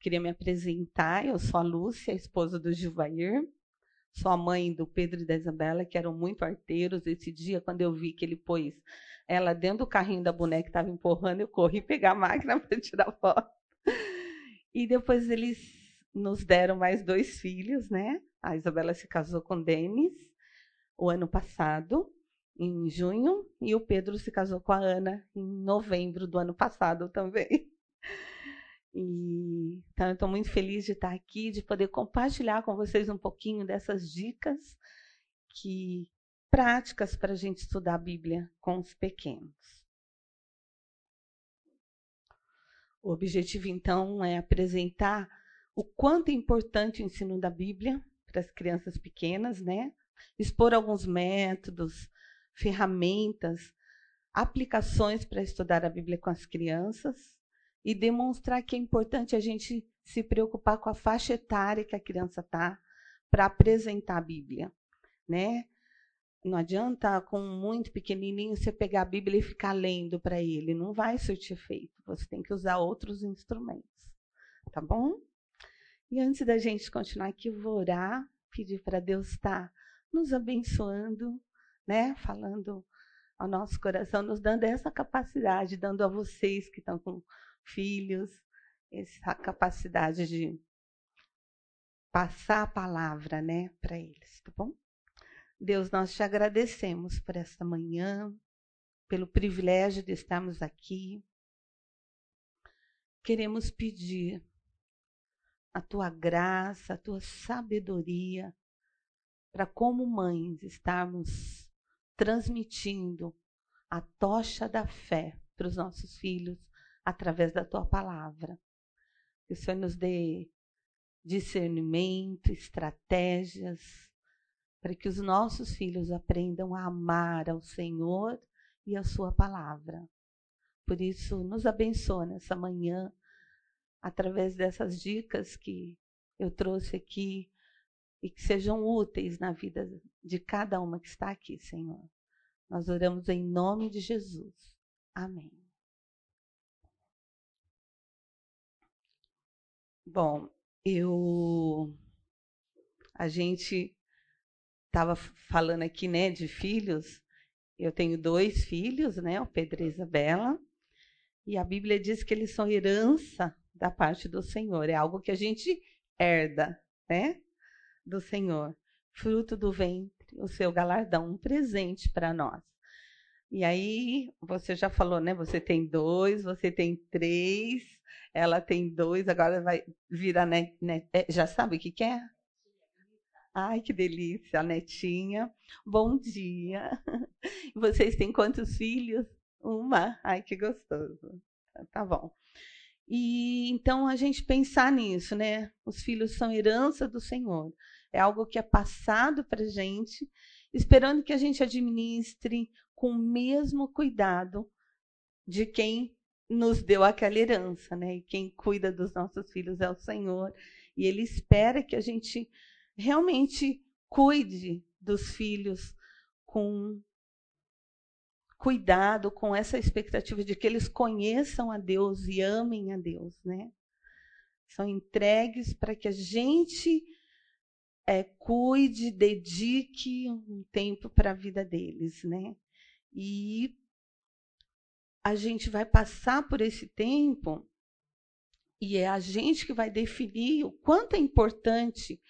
queria me apresentar. Eu sou a Lúcia, esposa do Gilvair. Sou a mãe do Pedro e da Isabela, que eram muito arteiros. Esse dia, quando eu vi que ele pôs ela dentro do carrinho da boneca que estava empurrando, eu corri pegar a máquina para tirar foto. E depois eles nos deram mais dois filhos, né? A Isabela se casou com Denis o ano passado, em junho, e o Pedro se casou com a Ana em novembro do ano passado também. E, então, estou muito feliz de estar aqui, de poder compartilhar com vocês um pouquinho dessas dicas que práticas para a gente estudar a Bíblia com os pequenos. O objetivo, então, é apresentar o quanto é importante o ensino da Bíblia para as crianças pequenas, né? Expor alguns métodos, ferramentas, aplicações para estudar a Bíblia com as crianças e demonstrar que é importante a gente se preocupar com a faixa etária que a criança está para apresentar a Bíblia, né? Não adianta com muito pequenininho você pegar a Bíblia e ficar lendo para ele, não vai surtir efeito. Você tem que usar outros instrumentos, tá bom? E antes da gente continuar aqui, eu vou orar, pedir para Deus estar tá nos abençoando, né? Falando ao nosso coração, nos dando essa capacidade, dando a vocês que estão com filhos, essa capacidade de passar a palavra, né, para eles, tá bom? Deus, nós te agradecemos por esta manhã, pelo privilégio de estarmos aqui. Queremos pedir a tua graça, a tua sabedoria, para como mães estarmos transmitindo a tocha da fé para os nossos filhos através da tua palavra. Que o Senhor nos dê discernimento, estratégias, para que os nossos filhos aprendam a amar ao Senhor e a sua palavra. Por isso, nos abençoa nessa manhã, através dessas dicas que eu trouxe aqui e que sejam úteis na vida de cada uma que está aqui, Senhor. Nós oramos em nome de Jesus. Amém. Bom, eu a gente estava falando aqui, né, de filhos. Eu tenho dois filhos, né, o Pedro e a Isabela, e a Bíblia diz que eles são herança da parte do Senhor. É algo que a gente herda, né, do Senhor, fruto do ventre, o seu galardão, um presente para nós. E aí, você já falou, né? Você tem dois, você tem três, ela tem dois, agora vai virar, né? né já sabe o que quer? É? Ai, que delícia, a netinha. Bom dia. Vocês têm quantos filhos? Uma. Ai, que gostoso. Tá bom. E então a gente pensar nisso, né? Os filhos são herança do Senhor. É algo que é passado para gente, esperando que a gente administre com o mesmo cuidado de quem nos deu aquela herança, né? E quem cuida dos nossos filhos é o Senhor. E Ele espera que a gente realmente cuide dos filhos com cuidado, com essa expectativa de que eles conheçam a Deus e amem a Deus, né? São entregues para que a gente é, cuide, dedique um tempo para a vida deles, né? E a gente vai passar por esse tempo e é a gente que vai definir o quanto é importante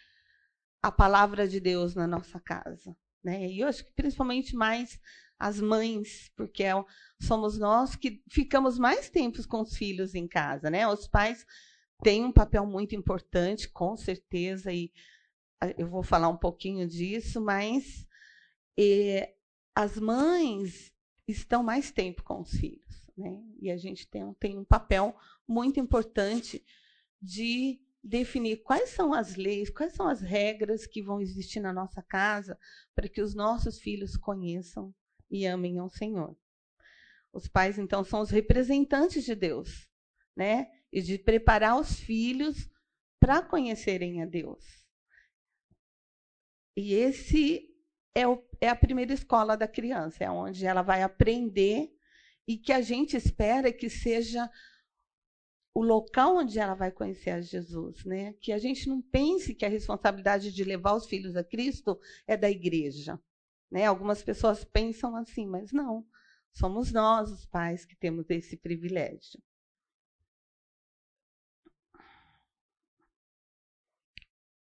a palavra de Deus na nossa casa. Né? E eu acho que principalmente mais as mães, porque é, somos nós que ficamos mais tempos com os filhos em casa. Né? Os pais têm um papel muito importante, com certeza, e eu vou falar um pouquinho disso, mas e, as mães estão mais tempo com os filhos. Né? E a gente tem, tem um papel muito importante de definir quais são as leis, quais são as regras que vão existir na nossa casa para que os nossos filhos conheçam e amem ao Senhor. Os pais, então, são os representantes de Deus, né? E de preparar os filhos para conhecerem a Deus. E esse é, o, é a primeira escola da criança, é onde ela vai aprender e que a gente espera que seja o local onde ela vai conhecer a Jesus, né? Que a gente não pense que a responsabilidade de levar os filhos a Cristo é da igreja, né? Algumas pessoas pensam assim, mas não. Somos nós, os pais, que temos esse privilégio.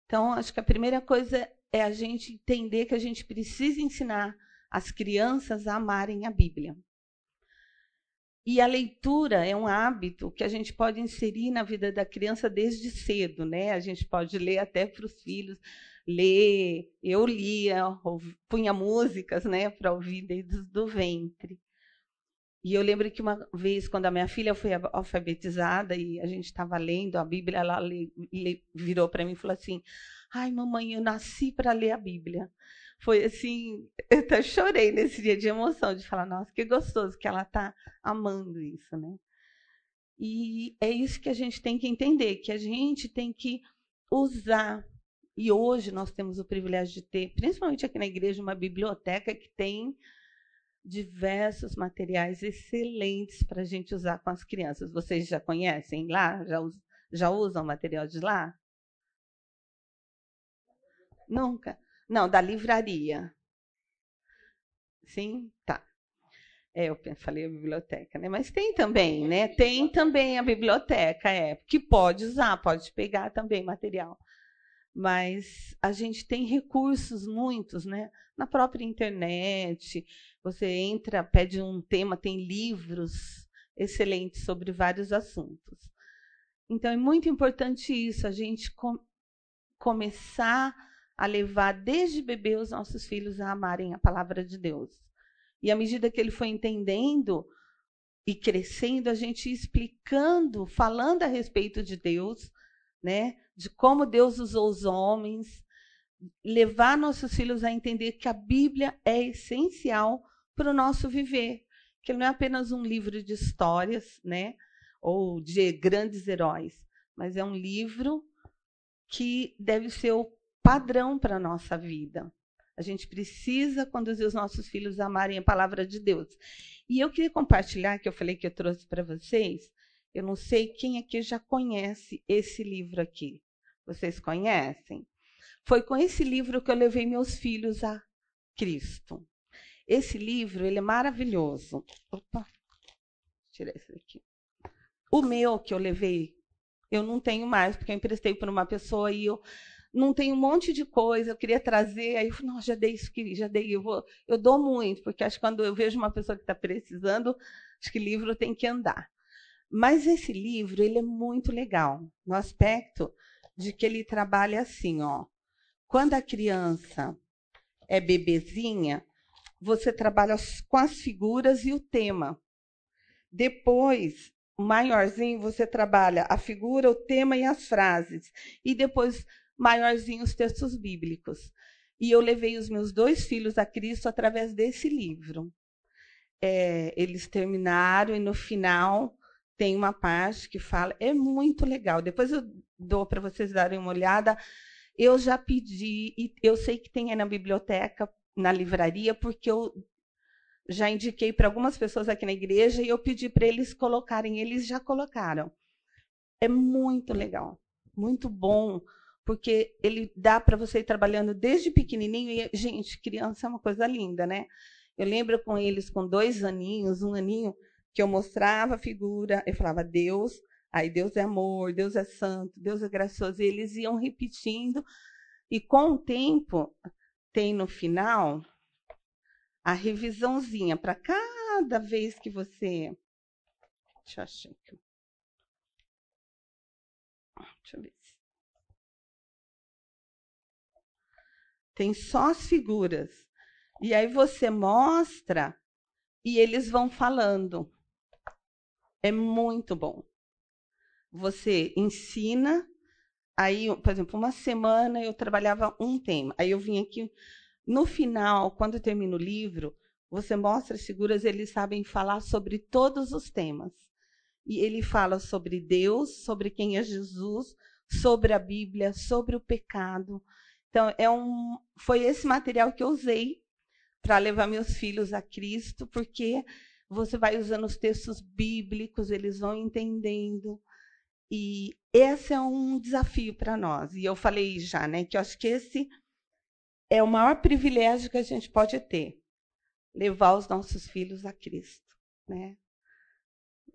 Então, acho que a primeira coisa é a gente entender que a gente precisa ensinar as crianças a amarem a Bíblia. E a leitura é um hábito que a gente pode inserir na vida da criança desde cedo, né? A gente pode ler até para os filhos, ler. Eu lia, punha músicas, né, para ouvir desde o ventre. E eu lembro que uma vez, quando a minha filha foi alfabetizada e a gente estava lendo a Bíblia, ela virou para mim e falou assim: Ai, mamãe, eu nasci para ler a Bíblia foi assim, eu até chorei nesse dia de emoção, de falar, nossa, que gostoso que ela está amando isso, né? E é isso que a gente tem que entender, que a gente tem que usar. E hoje nós temos o privilégio de ter, principalmente aqui na igreja, uma biblioteca que tem diversos materiais excelentes para a gente usar com as crianças. Vocês já conhecem lá? Já, já usam material de lá? Nunca? Não, da livraria. Sim? Tá. É, eu falei a biblioteca, né? Mas tem também, né? Tem também a biblioteca, é, que pode usar, pode pegar também material. Mas a gente tem recursos muitos, né? Na própria internet, você entra, pede um tema, tem livros excelentes sobre vários assuntos. Então é muito importante isso, a gente com começar a levar desde bebê os nossos filhos a amarem a palavra de Deus. E à medida que ele foi entendendo e crescendo, a gente explicando, falando a respeito de Deus, né? De como Deus usou os homens, levar nossos filhos a entender que a Bíblia é essencial para o nosso viver, que ele não é apenas um livro de histórias, né? Ou de grandes heróis, mas é um livro que deve ser o padrão para a nossa vida. A gente precisa conduzir os nossos filhos a amarem a palavra de Deus. E eu queria compartilhar, que eu falei que eu trouxe para vocês, eu não sei quem aqui já conhece esse livro aqui. Vocês conhecem? Foi com esse livro que eu levei meus filhos a Cristo. Esse livro, ele é maravilhoso. Opa, tirar esse daqui. O meu que eu levei, eu não tenho mais, porque eu emprestei para uma pessoa e eu não tem um monte de coisa, eu queria trazer, aí eu falei, não, já dei isso, já dei, eu vou, eu dou muito, porque acho que quando eu vejo uma pessoa que está precisando, acho que livro tem que andar. Mas esse livro, ele é muito legal, no aspecto de que ele trabalha assim, ó. Quando a criança é bebezinha, você trabalha com as figuras e o tema. Depois, maiorzinho, você trabalha a figura, o tema e as frases. E depois, maiorzinho os textos bíblicos. E eu levei os meus dois filhos a Cristo através desse livro. É, eles terminaram e no final tem uma parte que fala, é muito legal. Depois eu dou para vocês darem uma olhada. Eu já pedi, e eu sei que tem aí na biblioteca, na livraria, porque eu já indiquei para algumas pessoas aqui na igreja e eu pedi para eles colocarem, eles já colocaram. É muito legal, muito bom porque ele dá para você ir trabalhando desde pequenininho. E, gente, criança é uma coisa linda, né? Eu lembro com eles com dois aninhos, um aninho, que eu mostrava a figura, eu falava Deus, aí Deus é amor, Deus é santo, Deus é gracioso. E eles iam repetindo. E com o tempo, tem no final a revisãozinha para cada vez que você. Deixa eu achar aqui. Deixa eu ver. Tem só as figuras. E aí você mostra e eles vão falando. É muito bom. Você ensina, aí, por exemplo, uma semana eu trabalhava um tema. Aí eu vim aqui no final, quando termina o livro, você mostra as figuras, eles sabem falar sobre todos os temas. E ele fala sobre Deus, sobre quem é Jesus, sobre a Bíblia, sobre o pecado, então, é um, foi esse material que eu usei para levar meus filhos a Cristo, porque você vai usando os textos bíblicos, eles vão entendendo. E esse é um desafio para nós. E eu falei já, né, que eu acho que esse é o maior privilégio que a gente pode ter, levar os nossos filhos a Cristo, né?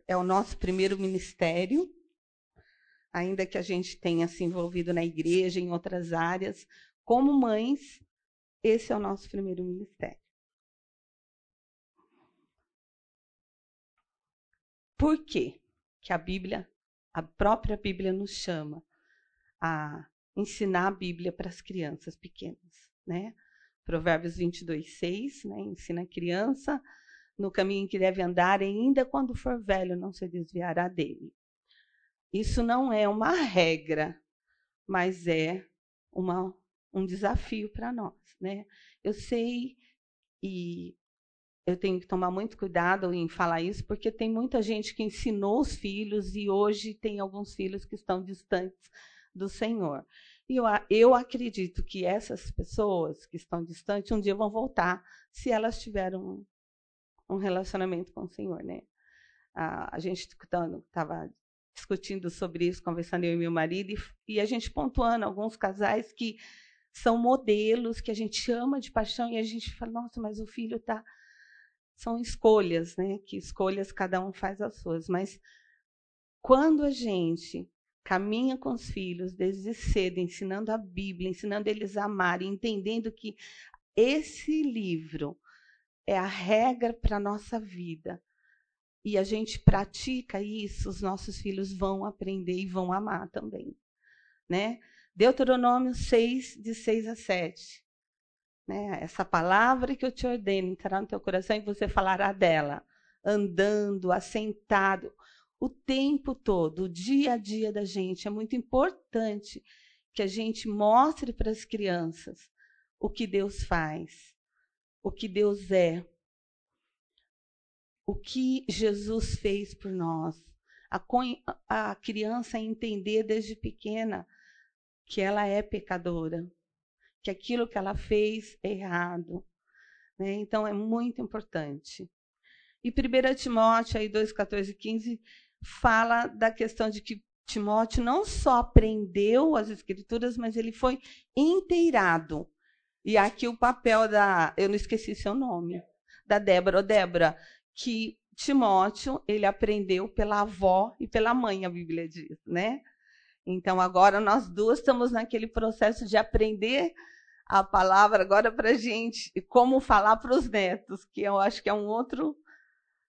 É o nosso primeiro ministério, ainda que a gente tenha se envolvido na igreja, em outras áreas, como mães, esse é o nosso primeiro ministério. Por quê? Que a Bíblia, a própria Bíblia nos chama a ensinar a Bíblia para as crianças pequenas, né? Provérbios 22, 6, né? Ensina a criança no caminho que deve andar, ainda quando for velho não se desviará dele. Isso não é uma regra, mas é uma, um desafio para nós. Né? Eu sei e eu tenho que tomar muito cuidado em falar isso, porque tem muita gente que ensinou os filhos e hoje tem alguns filhos que estão distantes do Senhor. E eu, eu acredito que essas pessoas que estão distantes um dia vão voltar se elas tiveram um, um relacionamento com o Senhor. Né? A, a gente estava discutindo sobre isso, conversando eu e meu marido, e, e a gente pontuando alguns casais que são modelos que a gente ama de paixão e a gente fala, nossa, mas o filho está. São escolhas, né? Que escolhas cada um faz as suas. Mas quando a gente caminha com os filhos desde cedo, ensinando a Bíblia, ensinando eles a amar, entendendo que esse livro é a regra para a nossa vida, e a gente pratica isso, os nossos filhos vão aprender e vão amar também. Né? Deuteronômio 6, de 6 a 7. Né? Essa palavra que eu te ordeno entrará no teu coração e você falará dela, andando, assentado, o tempo todo, o dia a dia da gente. É muito importante que a gente mostre para as crianças o que Deus faz, o que Deus é, o que Jesus fez por nós. A, a criança entender desde pequena que ela é pecadora, que aquilo que ela fez é errado. Né? Então, é muito importante. E 1 Timóteo, aí 2, 14 e 15, fala da questão de que Timóteo não só aprendeu as escrituras, mas ele foi inteirado. E aqui o papel da. Eu não esqueci seu nome. Da Débora. Ô, Débora, que Timóteo ele aprendeu pela avó e pela mãe, a Bíblia diz, né? Então agora nós duas estamos naquele processo de aprender a palavra agora para gente e como falar para os netos, que eu acho que é um outro,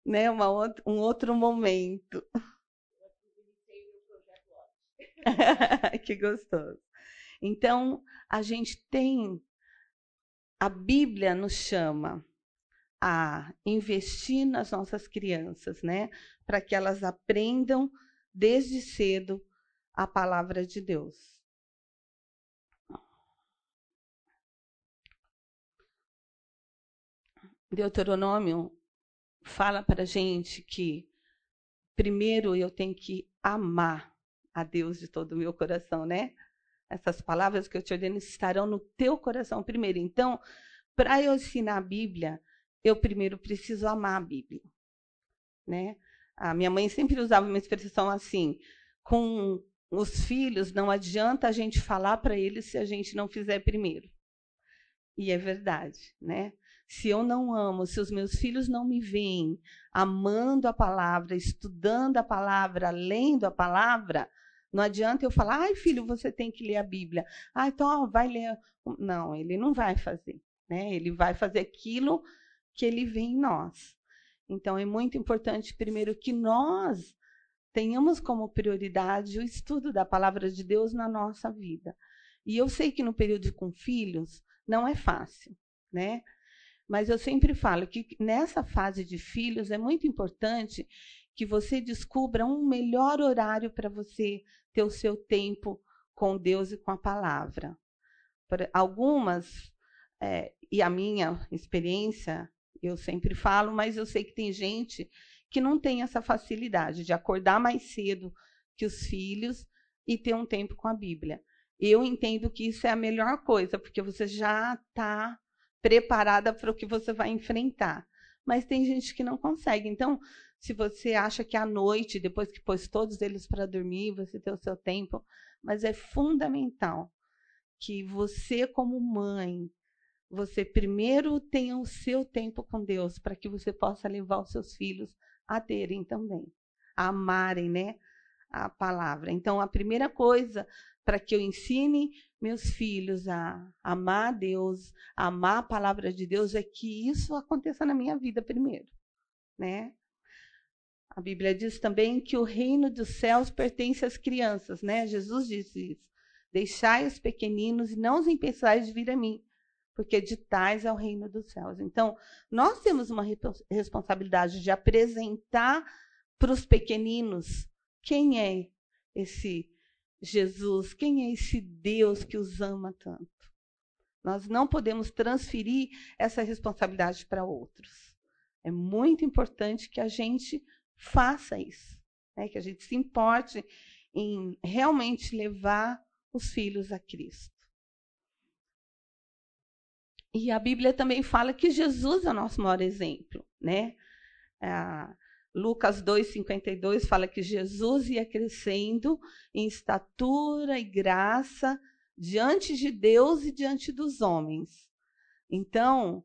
né, uma outra, um outro momento. que gostoso. Então a gente tem a Bíblia nos chama a investir nas nossas crianças, né? Para que elas aprendam desde cedo a palavra de Deus. Deuteronômio fala para gente que primeiro eu tenho que amar a Deus de todo o meu coração, né? Essas palavras que eu te ordeno estarão no teu coração primeiro. Então, para eu ensinar a Bíblia, eu primeiro preciso amar a Bíblia. Né? A minha mãe sempre usava uma expressão assim: com os filhos, não adianta a gente falar para eles se a gente não fizer primeiro. E é verdade, né? Se eu não amo, se os meus filhos não me veem amando a palavra, estudando a palavra, lendo a palavra, não adianta eu falar, ai filho, você tem que ler a Bíblia. Ah, então ó, vai ler. Não, ele não vai fazer. Né? Ele vai fazer aquilo que ele vê em nós. Então, é muito importante, primeiro, que nós tenhamos como prioridade o estudo da palavra de Deus na nossa vida. E eu sei que no período com filhos não é fácil, né? Mas eu sempre falo que nessa fase de filhos é muito importante que você descubra um melhor horário para você ter o seu tempo com Deus e com a palavra. Algumas, é, e a minha experiência, eu sempre falo, mas eu sei que tem gente que não tem essa facilidade de acordar mais cedo que os filhos e ter um tempo com a Bíblia. Eu entendo que isso é a melhor coisa, porque você já está preparada para o que você vai enfrentar. mas tem gente que não consegue. Então, se você acha que à noite, depois que pôs todos eles para dormir, você tem o seu tempo, mas é fundamental que você, como mãe, você primeiro tenha o seu tempo com Deus, para que você possa levar os seus filhos a terem também, a amarem, né? A palavra. Então, a primeira coisa para que eu ensine meus filhos a amar a Deus, a amar a palavra de Deus, é que isso aconteça na minha vida primeiro, né? A Bíblia diz também que o reino dos céus pertence às crianças, né? Jesus disse isso. Deixai os pequeninos e não os impeçais de vir a mim, porque de tais é o reino dos céus. Então, nós temos uma responsabilidade de apresentar para os pequeninos quem é esse Jesus, quem é esse Deus que os ama tanto. Nós não podemos transferir essa responsabilidade para outros. É muito importante que a gente faça isso, né? que a gente se importe em realmente levar os filhos a Cristo. E a Bíblia também fala que Jesus é o nosso maior exemplo, né? Ah, Lucas 2,52 fala que Jesus ia crescendo em estatura e graça diante de Deus e diante dos homens. Então,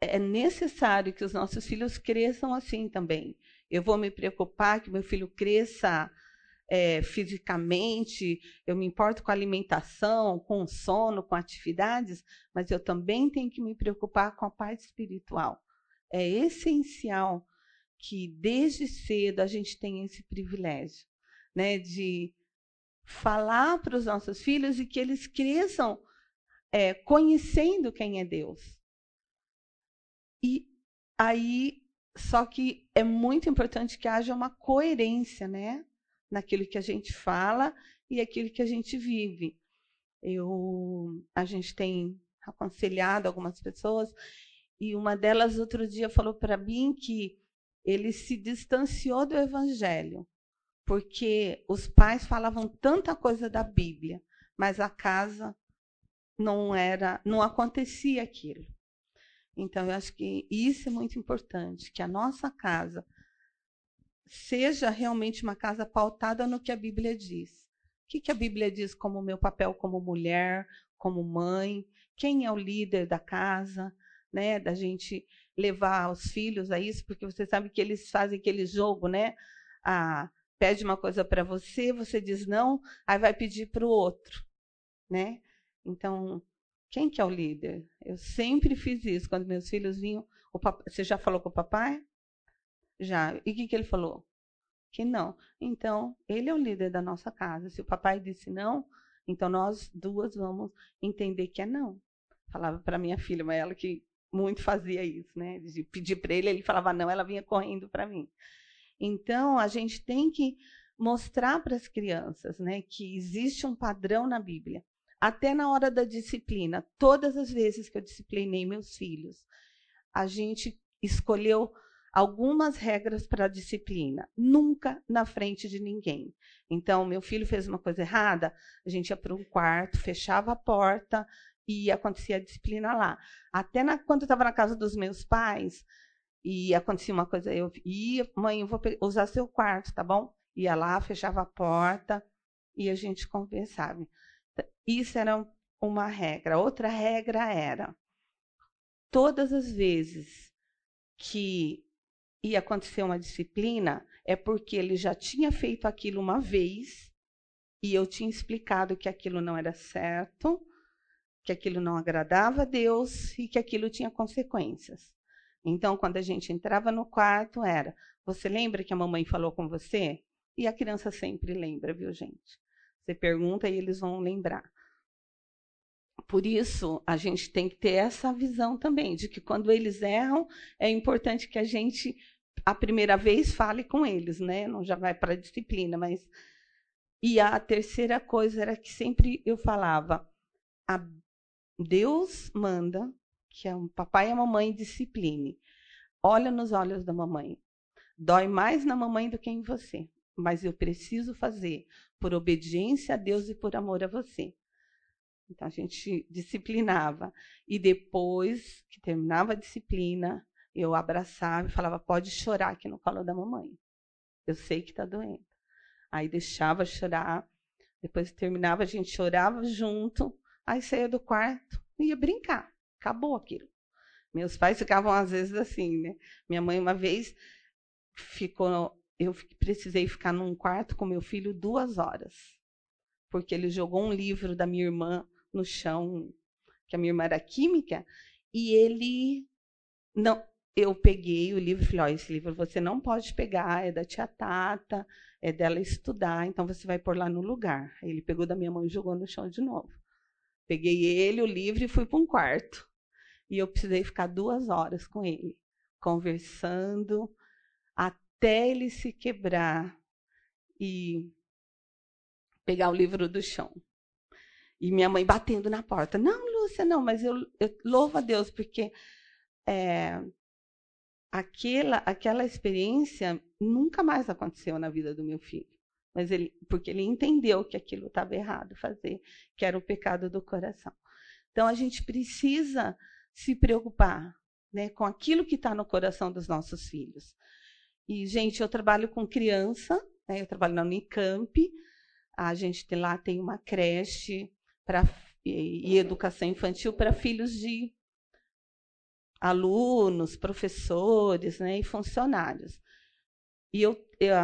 é necessário que os nossos filhos cresçam assim também. Eu vou me preocupar que meu filho cresça é, fisicamente, eu me importo com alimentação, com sono, com atividades, mas eu também tenho que me preocupar com a parte espiritual. É essencial que desde cedo a gente tenha esse privilégio, né, de falar para os nossos filhos e que eles cresçam é, conhecendo quem é Deus. E aí, só que é muito importante que haja uma coerência, né? Naquilo que a gente fala e aquilo que a gente vive. Eu, a gente tem aconselhado algumas pessoas e uma delas outro dia falou para mim que ele se distanciou do evangelho porque os pais falavam tanta coisa da Bíblia, mas a casa não era, não acontecia aquilo. Então, eu acho que isso é muito importante, que a nossa casa seja realmente uma casa pautada no que a Bíblia diz. O que, que a Bíblia diz como meu papel como mulher, como mãe, quem é o líder da casa, né? Da gente levar os filhos a isso, porque você sabe que eles fazem aquele jogo, né? Ah, pede uma coisa para você, você diz não, aí vai pedir para o outro, né? Então, quem que é o líder? Eu sempre fiz isso. Quando meus filhos vinham, você já falou com o papai? Já. E o que, que ele falou? Que não. Então, ele é o líder da nossa casa. Se o papai disse não, então nós duas vamos entender que é não. Falava para minha filha, mas ela que muito fazia isso, né? De pedir para ele, ele falava não, ela vinha correndo para mim. Então, a gente tem que mostrar para as crianças, né, que existe um padrão na Bíblia até na hora da disciplina, todas as vezes que eu disciplinei meus filhos, a gente escolheu algumas regras para a disciplina, nunca na frente de ninguém. Então, meu filho fez uma coisa errada, a gente ia para um quarto, fechava a porta e acontecia a disciplina lá. Até na, quando eu estava na casa dos meus pais e acontecia uma coisa, eu ia, mãe, eu vou usar seu quarto, tá bom? Ia lá, fechava a porta e a gente conversava. Isso era uma regra. Outra regra era: todas as vezes que ia acontecer uma disciplina, é porque ele já tinha feito aquilo uma vez e eu tinha explicado que aquilo não era certo, que aquilo não agradava a Deus e que aquilo tinha consequências. Então, quando a gente entrava no quarto, era: Você lembra que a mamãe falou com você? E a criança sempre lembra, viu, gente? Você pergunta e eles vão lembrar. Por isso, a gente tem que ter essa visão também, de que quando eles erram, é importante que a gente, a primeira vez, fale com eles, né? Não já vai para a disciplina, mas. E a terceira coisa era que sempre eu falava: Deus manda que o papai e a mamãe discipline. Olha nos olhos da mamãe. Dói mais na mamãe do que em você, mas eu preciso fazer por obediência a Deus e por amor a você. Então a gente disciplinava. E depois que terminava a disciplina, eu abraçava e falava: pode chorar aqui no colo da mamãe. Eu sei que está doendo. Aí deixava chorar. Depois terminava, a gente chorava junto. Aí saía do quarto e ia brincar. Acabou aquilo. Meus pais ficavam às vezes assim, né? Minha mãe uma vez ficou, eu precisei ficar num quarto com meu filho duas horas, porque ele jogou um livro da minha irmã no chão, que a minha irmã era química, e ele não, eu peguei o livro e falei, oh, esse livro você não pode pegar, é da tia Tata, é dela estudar, então você vai pôr lá no lugar. Ele pegou da minha mão e jogou no chão de novo. Peguei ele, o livro, e fui para um quarto. E eu precisei ficar duas horas com ele, conversando, até ele se quebrar e pegar o livro do chão. E minha mãe batendo na porta. Não, Lúcia, não, mas eu, eu louvo a Deus, porque é, aquela, aquela experiência nunca mais aconteceu na vida do meu filho. Mas ele, porque ele entendeu que aquilo estava errado fazer, que era o pecado do coração. Então a gente precisa se preocupar né, com aquilo que está no coração dos nossos filhos. E, gente, eu trabalho com criança, né, eu trabalho na Unicamp, a gente lá tem uma creche pra, e, e educação infantil para filhos de alunos, professores né, e funcionários. E eu, eu,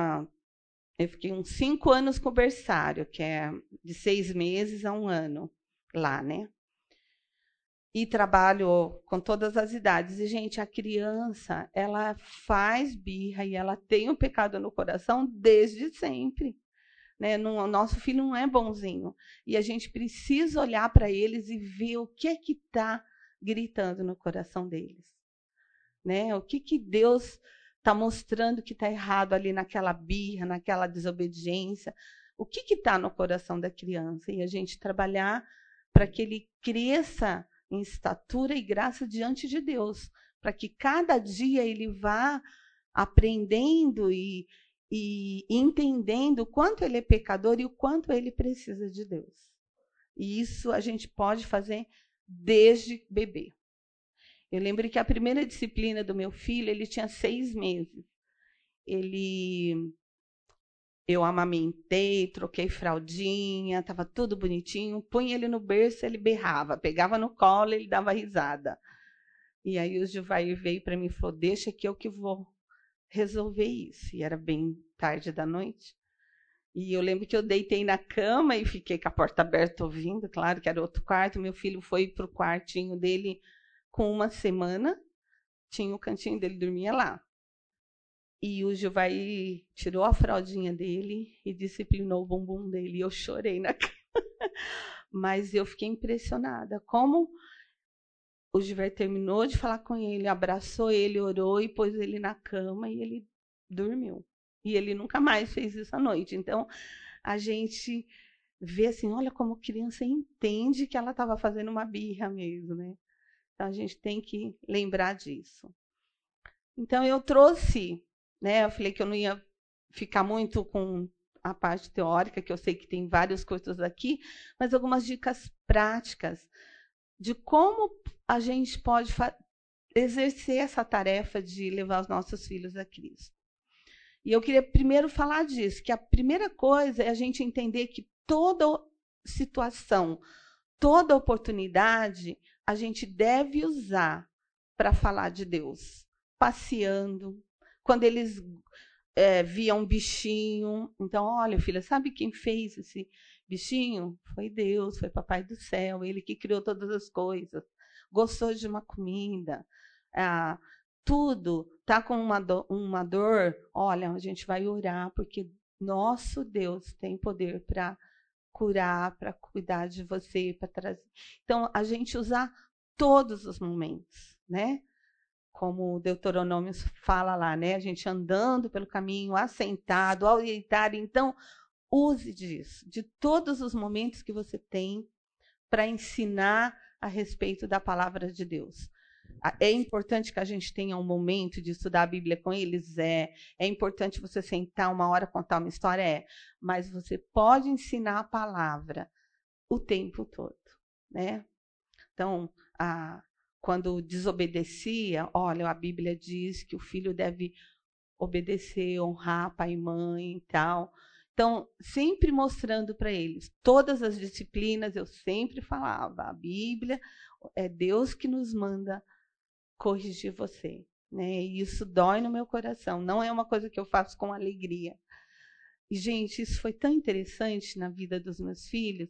eu fiquei uns cinco anos com o berçário, que é de seis meses a um ano lá, né? E trabalho com todas as idades. E, gente, a criança, ela faz birra e ela tem o um pecado no coração desde sempre. Né? o nosso filho não é bonzinho. E a gente precisa olhar para eles e ver o que é que está gritando no coração deles. Né? O que, que Deus está mostrando que está errado ali naquela birra, naquela desobediência? O que está no coração da criança? E a gente trabalhar para que ele cresça em estatura e graça diante de Deus, para que cada dia ele vá aprendendo e, e entendendo o quanto ele é pecador e o quanto ele precisa de Deus. E isso a gente pode fazer desde bebê. Eu lembro que a primeira disciplina do meu filho, ele tinha seis meses. Ele, eu amamentei, troquei fraldinha, estava tudo bonitinho. Punha ele no berço, ele berrava. Pegava no colo, ele dava risada. E aí o Gilvair veio para mim e falou: Deixa que eu que vou resolver isso. E era bem tarde da noite. E eu lembro que eu deitei na cama e fiquei com a porta aberta ouvindo, claro que era outro quarto. Meu filho foi para o quartinho dele com uma semana, tinha o cantinho dele, dormia lá. E o Gilvai tirou a fraldinha dele e disciplinou o bumbum dele. E eu chorei na cama. Mas eu fiquei impressionada. Como o Gilvai terminou de falar com ele, abraçou ele, orou e pôs ele na cama e ele dormiu. E ele nunca mais fez isso à noite. Então, a gente vê assim, olha como a criança entende que ela estava fazendo uma birra mesmo, né? Então, a gente tem que lembrar disso. Então, eu trouxe, né? Eu falei que eu não ia ficar muito com a parte teórica, que eu sei que tem várias coisas aqui, mas algumas dicas práticas de como a gente pode exercer essa tarefa de levar os nossos filhos a Cristo. E eu queria primeiro falar disso, que a primeira coisa é a gente entender que toda situação, toda oportunidade, a gente deve usar para falar de Deus. Passeando, quando eles é, viam um bichinho. Então, olha, filha, sabe quem fez esse bichinho? Foi Deus, foi Papai do Céu, ele que criou todas as coisas. Gostou de uma comida. Ah, tudo está com uma, do, uma dor, olha, a gente vai orar, porque nosso Deus tem poder para curar, para cuidar de você, para trazer. Então, a gente usar todos os momentos, né? Como o Deuteronômio fala lá, né? A gente andando pelo caminho, assentado, ao. Então, use disso, de todos os momentos que você tem para ensinar a respeito da palavra de Deus. É importante que a gente tenha um momento de estudar a Bíblia com eles? É. É importante você sentar uma hora contar uma história? É. Mas você pode ensinar a palavra o tempo todo, né? Então, a, quando desobedecia, olha, a Bíblia diz que o filho deve obedecer, honrar pai e mãe e tal. Então, sempre mostrando para eles todas as disciplinas, eu sempre falava, a Bíblia é Deus que nos manda corrigir você, né? E isso dói no meu coração, não é uma coisa que eu faço com alegria. E gente, isso foi tão interessante na vida dos meus filhos.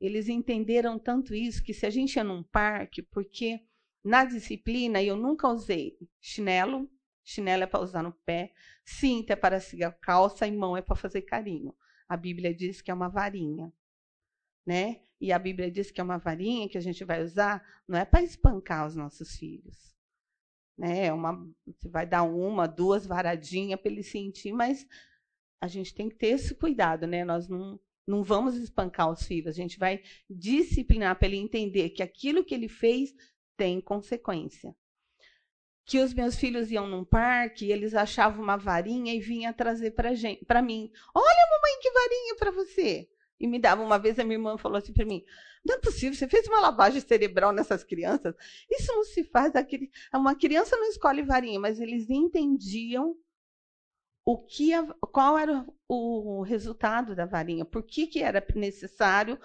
Eles entenderam tanto isso que se a gente ia num parque, porque na disciplina eu nunca usei chinelo, Chinelo é para usar no pé, cinta é para seguir calça e mão é para fazer carinho. A Bíblia diz que é uma varinha, né? E a Bíblia diz que é uma varinha que a gente vai usar não é para espancar os nossos filhos, né? É uma, você vai dar uma, duas varadinhas para ele sentir, mas a gente tem que ter esse cuidado, né? Nós não não vamos espancar os filhos, a gente vai disciplinar para ele entender que aquilo que ele fez tem consequência que os meus filhos iam num parque e eles achavam uma varinha e vinha trazer para mim. Olha, mamãe, que varinha para você. E me dava uma vez a minha irmã falou assim para mim: "Não é possível, você fez uma lavagem cerebral nessas crianças. Isso não se faz aquele, uma criança não escolhe varinha, mas eles entendiam o que qual era o resultado da varinha, por que, que era necessário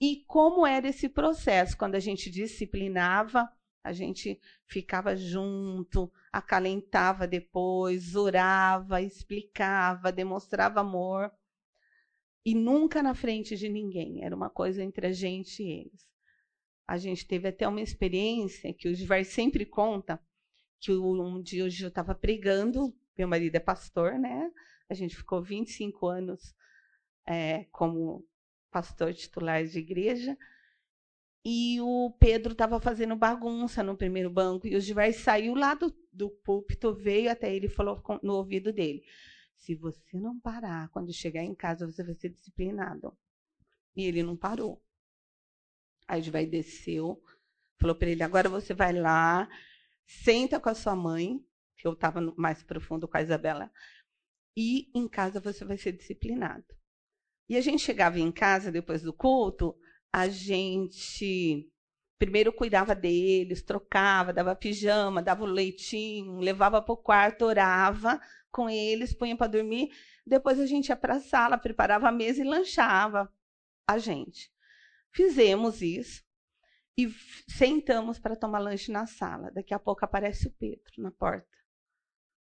e como era esse processo quando a gente disciplinava a gente ficava junto, acalentava depois, orava, explicava, demonstrava amor. E nunca na frente de ninguém. Era uma coisa entre a gente e eles. A gente teve até uma experiência que o Givar sempre conta, que um dia Gil estava pregando, meu marido é pastor, né? A gente ficou 25 anos é, como pastor titular de igreja e o Pedro estava fazendo bagunça no primeiro banco, e o Gilberto saiu lá do, do púlpito, veio até ele e falou no ouvido dele: Se você não parar, quando chegar em casa, você vai ser disciplinado. E ele não parou. Aí o Gilberto desceu, falou para ele: Agora você vai lá, senta com a sua mãe, que eu estava mais profundo com a Isabela, e em casa você vai ser disciplinado. E a gente chegava em casa depois do culto, a gente primeiro cuidava deles, trocava, dava pijama, dava o leitinho, levava para o quarto, orava com eles, punha para dormir. Depois a gente ia para a sala, preparava a mesa e lanchava a gente. Fizemos isso e sentamos para tomar lanche na sala. Daqui a pouco aparece o Pedro na porta.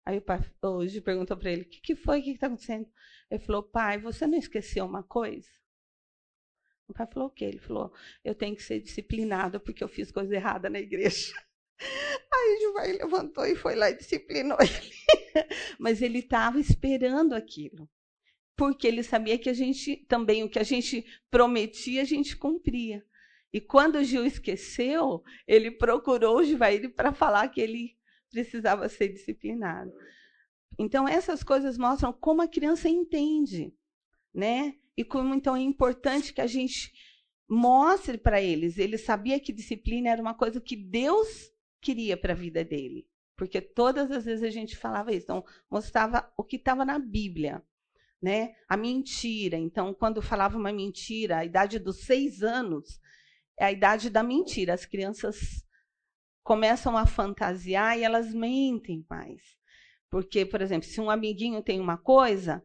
Aí o pai hoje perguntou para ele: o que, que foi? O que está acontecendo? Ele falou: pai, você não esqueceu uma coisa? O pai falou o quê? Ele falou: eu tenho que ser disciplinado porque eu fiz coisa errada na igreja. Aí o Gilmar levantou e foi lá e disciplinou ele. Mas ele estava esperando aquilo. Porque ele sabia que a gente também, o que a gente prometia, a gente cumpria. E quando o Gil esqueceu, ele procurou o Givaíri para falar que ele precisava ser disciplinado. Então, essas coisas mostram como a criança entende, né? e como então é importante que a gente mostre para eles. Ele sabia que disciplina era uma coisa que Deus queria para a vida dele, porque todas as vezes a gente falava isso, então mostrava o que estava na Bíblia. Né? A mentira. Então, quando falava uma mentira, a idade dos seis anos é a idade da mentira. As crianças começam a fantasiar e elas mentem mais. Porque, por exemplo, se um amiguinho tem uma coisa,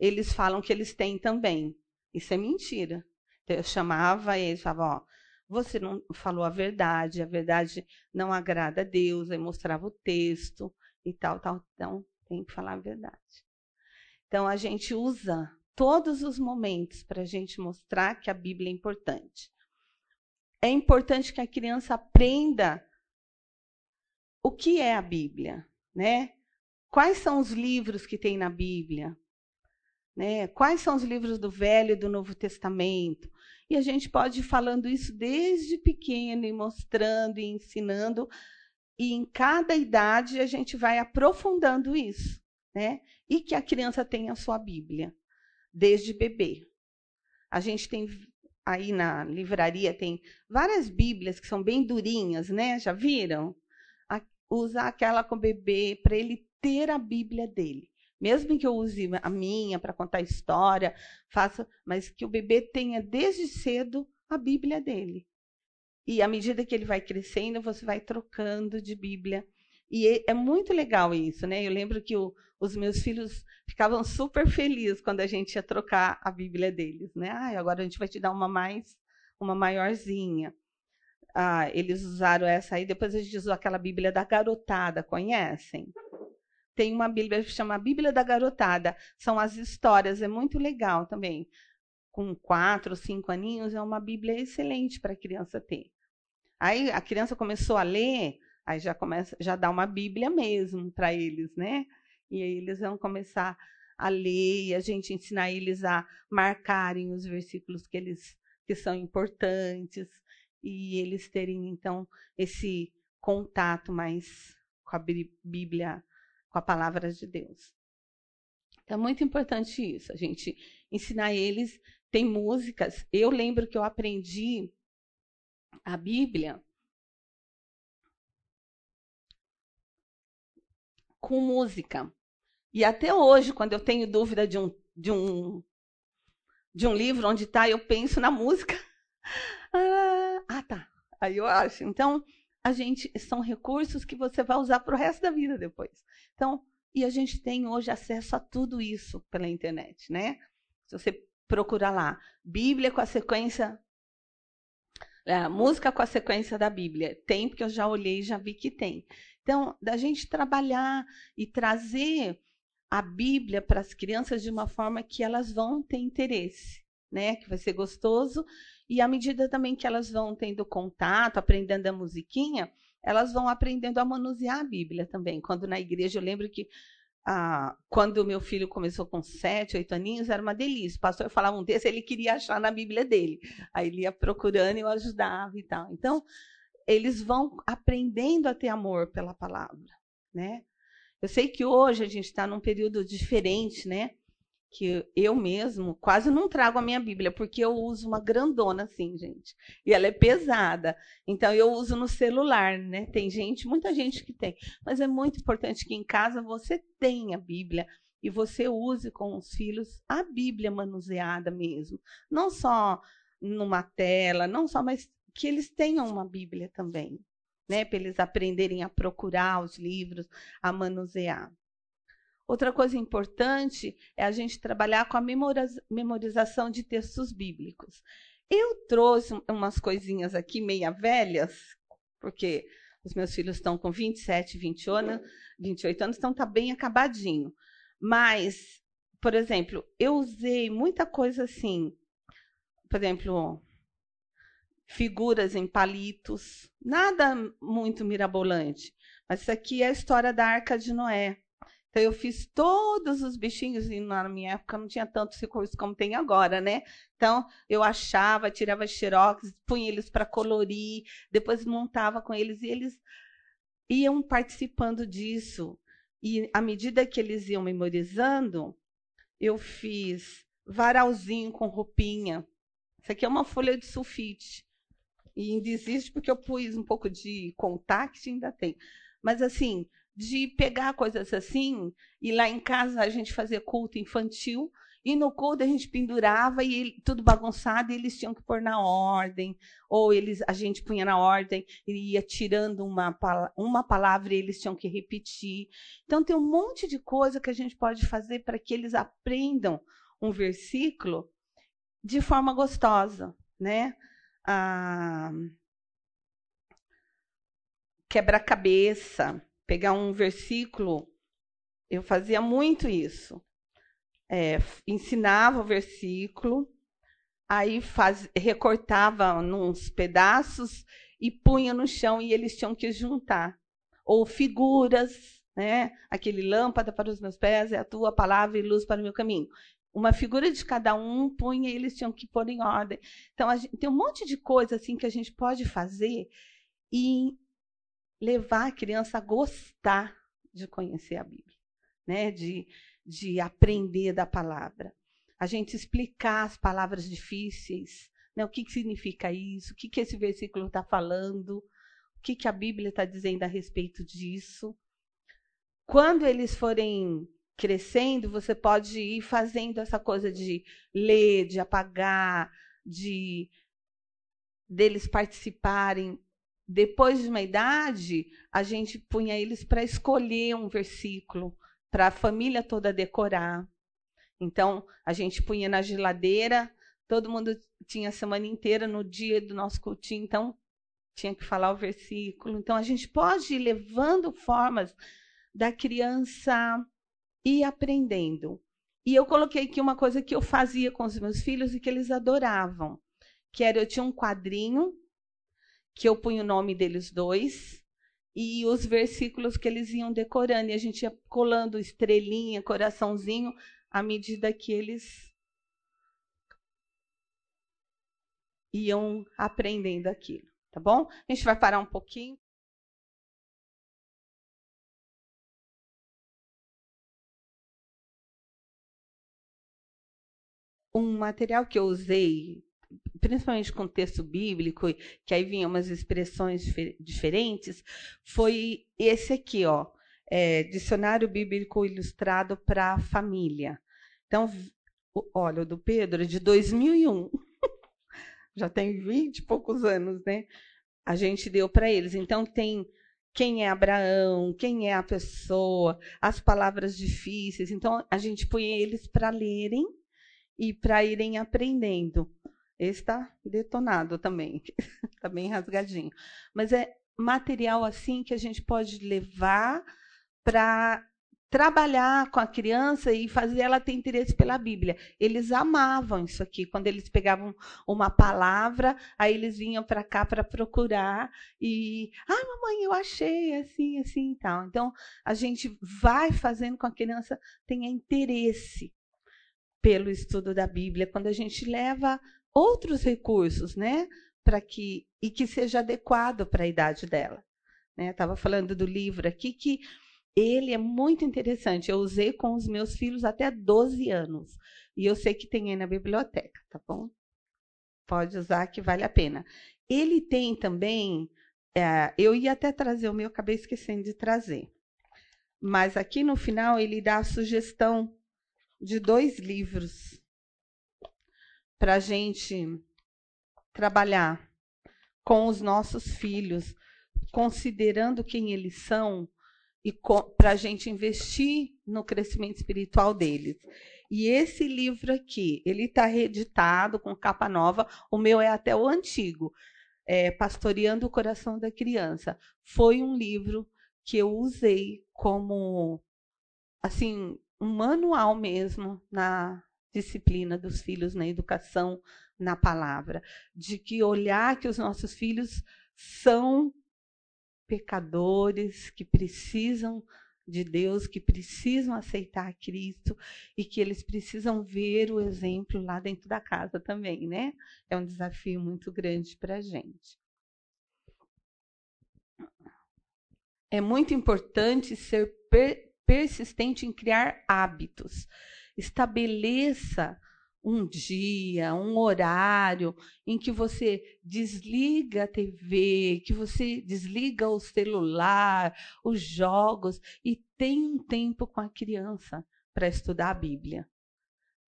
eles falam que eles têm também. Isso é mentira. Então, eu chamava eles, falava, ó, você não falou a verdade, a verdade não agrada a Deus, aí mostrava o texto e tal, tal. Então, tem que falar a verdade. Então, a gente usa todos os momentos para a gente mostrar que a Bíblia é importante. É importante que a criança aprenda o que é a Bíblia, né? Quais são os livros que tem na Bíblia? Né? Quais são os livros do Velho e do Novo Testamento? E a gente pode ir falando isso desde pequeno e mostrando e ensinando, e em cada idade a gente vai aprofundando isso, né? E que a criança tenha a sua Bíblia, desde bebê. A gente tem aí na livraria tem várias Bíblias que são bem durinhas, né? Já viram? A, usar aquela com o bebê para ele ter a Bíblia dele. Mesmo que eu use a minha para contar história, faça, mas que o bebê tenha desde cedo a Bíblia dele. e à medida que ele vai crescendo, você vai trocando de Bíblia. E é muito legal isso, né? Eu lembro que o, os meus filhos ficavam super felizes quando a gente ia trocar a Bíblia deles, né? Ah, agora a gente vai te dar uma mais, uma maiorzinha. Ah, eles usaram essa aí, depois a gente usou aquela Bíblia da garotada, conhecem? Tem uma Bíblia que chama Bíblia da Garotada. São as histórias, é muito legal também. Com quatro, cinco aninhos, é uma Bíblia excelente para a criança ter. Aí a criança começou a ler, aí já começa, já dá uma Bíblia mesmo para eles, né? E aí eles vão começar a ler e a gente ensinar eles a marcarem os versículos que eles que são importantes e eles terem então esse contato mais com a Bíblia, com a palavra de Deus. Então é muito importante isso, a gente ensinar eles. Tem músicas. Eu lembro que eu aprendi a Bíblia com música. E até hoje, quando eu tenho dúvida de um, de um, de um livro onde está, eu penso na música. ah, tá. Aí eu acho. Então, a gente são recursos que você vai usar para o resto da vida depois. Então, e a gente tem hoje acesso a tudo isso pela internet, né? Se você procurar lá, Bíblia com a sequência é, música com a sequência da Bíblia. Tem, porque eu já olhei e já vi que tem. Então, da gente trabalhar e trazer a Bíblia para as crianças de uma forma que elas vão ter interesse, né? Que vai ser gostoso. E à medida também que elas vão tendo contato, aprendendo a musiquinha, elas vão aprendendo a manusear a Bíblia também. Quando na igreja, eu lembro que ah, quando meu filho começou com sete, oito aninhos, era uma delícia. O pastor falava um texto, ele queria achar na Bíblia dele. Aí ele ia procurando e eu ajudava e tal. Então, eles vão aprendendo a ter amor pela palavra, né? Eu sei que hoje a gente está num período diferente, né? Que eu mesmo quase não trago a minha Bíblia, porque eu uso uma grandona assim, gente. E ela é pesada. Então eu uso no celular, né? Tem gente, muita gente que tem. Mas é muito importante que em casa você tenha a Bíblia e você use com os filhos a Bíblia manuseada mesmo. Não só numa tela, não só, mas que eles tenham uma Bíblia também, né? Para eles aprenderem a procurar os livros, a manusear. Outra coisa importante é a gente trabalhar com a memorização de textos bíblicos. Eu trouxe umas coisinhas aqui meia velhas, porque os meus filhos estão com 27, 20 anos, 28 anos, então está bem acabadinho. Mas, por exemplo, eu usei muita coisa assim, por exemplo, figuras em palitos, nada muito mirabolante. Mas isso aqui é a história da Arca de Noé. Então, eu fiz todos os bichinhos, e na minha época não tinha tantos recursos como tem agora, né? Então, eu achava, tirava xerox, punha eles para colorir, depois montava com eles, e eles iam participando disso. E à medida que eles iam memorizando, eu fiz varalzinho com roupinha. Isso aqui é uma folha de sulfite. E ainda existe porque eu pus um pouco de contact, ainda tem. Mas assim, de pegar coisas assim, e lá em casa a gente fazia culto infantil, e no culto a gente pendurava e ele, tudo bagunçado, e eles tinham que pôr na ordem, ou eles a gente punha na ordem e ia tirando uma, uma palavra e eles tinham que repetir. Então tem um monte de coisa que a gente pode fazer para que eles aprendam um versículo de forma gostosa, né? Ah, quebra-cabeça pegar um versículo, eu fazia muito isso. É, ensinava o versículo, aí faz, recortava nos pedaços e punha no chão e eles tinham que juntar. Ou figuras, né? Aquele lâmpada para os meus pés é a tua palavra e luz para o meu caminho. Uma figura de cada um punha e eles tinham que pôr em ordem. Então, gente, tem um monte de coisa assim que a gente pode fazer e levar a criança a gostar de conhecer a Bíblia, né? de, de aprender da palavra. A gente explicar as palavras difíceis, né? o que, que significa isso, o que, que esse versículo está falando, o que, que a Bíblia está dizendo a respeito disso. Quando eles forem crescendo, você pode ir fazendo essa coisa de ler, de apagar, de deles participarem. Depois de uma idade, a gente punha eles para escolher um versículo para a família toda decorar. Então, a gente punha na geladeira, todo mundo tinha a semana inteira no dia do nosso cultinho, então tinha que falar o versículo. Então, a gente pode ir levando formas da criança ir aprendendo. E eu coloquei aqui uma coisa que eu fazia com os meus filhos e que eles adoravam, que era eu tinha um quadrinho que eu punha o nome deles dois e os versículos que eles iam decorando e a gente ia colando estrelinha, coraçãozinho à medida que eles iam aprendendo aquilo, tá bom? A gente vai parar um pouquinho. Um material que eu usei, principalmente com texto bíblico, que aí vinham umas expressões diferentes, foi esse aqui, ó, é, Dicionário Bíblico Ilustrado para a Família. Então, olha, o do Pedro é de 2001. Já tem 20 e poucos anos, né? A gente deu para eles. Então, tem quem é Abraão, quem é a pessoa, as palavras difíceis. Então, a gente põe eles para lerem e para irem aprendendo. Esse está detonado também, está bem rasgadinho. Mas é material assim que a gente pode levar para trabalhar com a criança e fazer ela ter interesse pela Bíblia. Eles amavam isso aqui. Quando eles pegavam uma palavra, aí eles vinham para cá para procurar e, ah, mamãe, eu achei assim, assim e tal. Então, a gente vai fazendo com a criança tenha interesse pelo estudo da Bíblia, quando a gente leva outros recursos, né, para que e que seja adequado para a idade dela. Né? Estava falando do livro aqui que ele é muito interessante. Eu usei com os meus filhos até 12 anos. E eu sei que tem aí na biblioteca, tá bom? Pode usar que vale a pena. Ele tem também. É, eu ia até trazer o meu, acabei esquecendo de trazer. Mas aqui no final ele dá a sugestão de dois livros para a gente trabalhar com os nossos filhos, considerando quem eles são e para a gente investir no crescimento espiritual deles. E esse livro aqui, ele está reeditado com capa nova. O meu é até o antigo, é, Pastoreando o Coração da Criança. Foi um livro que eu usei como assim um manual mesmo na disciplina dos filhos, na educação, na palavra, de que olhar que os nossos filhos são pecadores que precisam de Deus, que precisam aceitar Cristo e que eles precisam ver o exemplo lá dentro da casa também, né? É um desafio muito grande para a gente. É muito importante ser per persistente em criar hábitos. Estabeleça um dia, um horário em que você desliga a TV, que você desliga o celular, os jogos e tem um tempo com a criança para estudar a Bíblia.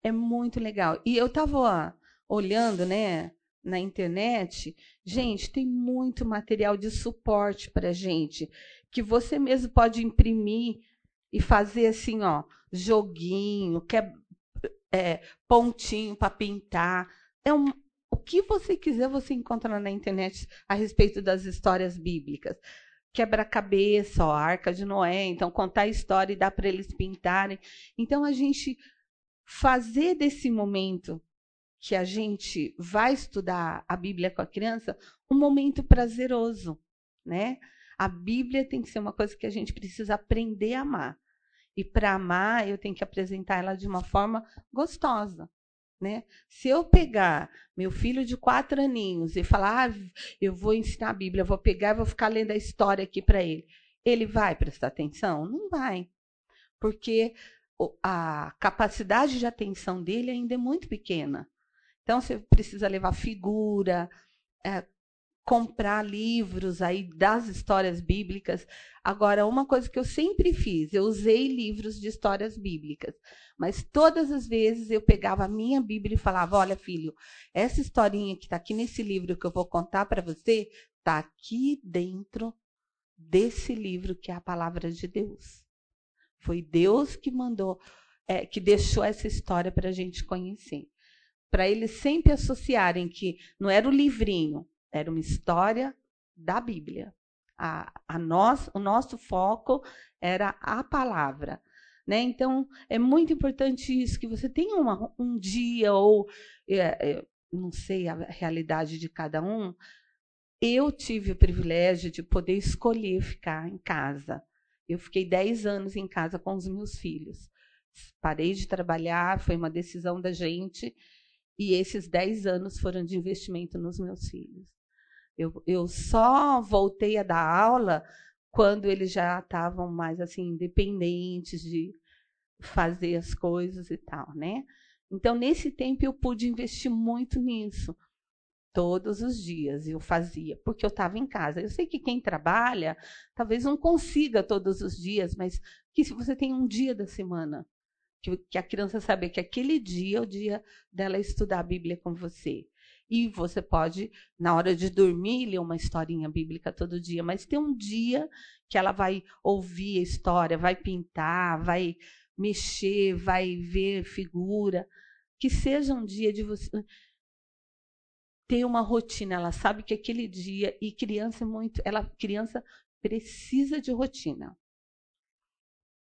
É muito legal. E eu estava olhando, né, na internet, gente, tem muito material de suporte para gente que você mesmo pode imprimir e fazer assim, ó, joguinho, quer é, pontinho para pintar. É um, o que você quiser, você encontra na internet a respeito das histórias bíblicas. Quebra-cabeça, ó, Arca de Noé, então contar a história e dar para eles pintarem. Então a gente fazer desse momento que a gente vai estudar a Bíblia com a criança um momento prazeroso, né? A Bíblia tem que ser uma coisa que a gente precisa aprender a amar. E para amar, eu tenho que apresentar ela de uma forma gostosa. Né? Se eu pegar meu filho de quatro aninhos e falar, ah, eu vou ensinar a Bíblia, vou pegar e vou ficar lendo a história aqui para ele, ele vai prestar atenção? Não vai. Porque a capacidade de atenção dele ainda é muito pequena. Então, você precisa levar figura, é, comprar livros aí das histórias bíblicas. Agora, uma coisa que eu sempre fiz, eu usei livros de histórias bíblicas, mas todas as vezes eu pegava a minha Bíblia e falava: Olha, filho, essa historinha que está aqui nesse livro que eu vou contar para você, está aqui dentro desse livro que é a palavra de Deus. Foi Deus que mandou, é, que deixou essa história para a gente conhecer. Para eles sempre associarem que não era o livrinho, era uma história da Bíblia. A, a nós, o nosso foco era a palavra. Né? Então, é muito importante isso, que você tenha uma, um dia, ou é, é, não sei a realidade de cada um. Eu tive o privilégio de poder escolher ficar em casa. Eu fiquei 10 anos em casa com os meus filhos. Parei de trabalhar, foi uma decisão da gente, e esses 10 anos foram de investimento nos meus filhos. Eu, eu só voltei a dar aula quando eles já estavam mais assim independentes de fazer as coisas e tal, né? Então nesse tempo eu pude investir muito nisso. Todos os dias eu fazia, porque eu estava em casa. Eu sei que quem trabalha talvez não consiga todos os dias, mas que se você tem um dia da semana que, que a criança saber que aquele dia é o dia dela estudar a Bíblia com você. E você pode, na hora de dormir, ler uma historinha bíblica todo dia, mas tem um dia que ela vai ouvir a história, vai pintar, vai mexer, vai ver figura. Que seja um dia de você ter uma rotina. Ela sabe que aquele dia e criança é muito, ela criança precisa de rotina.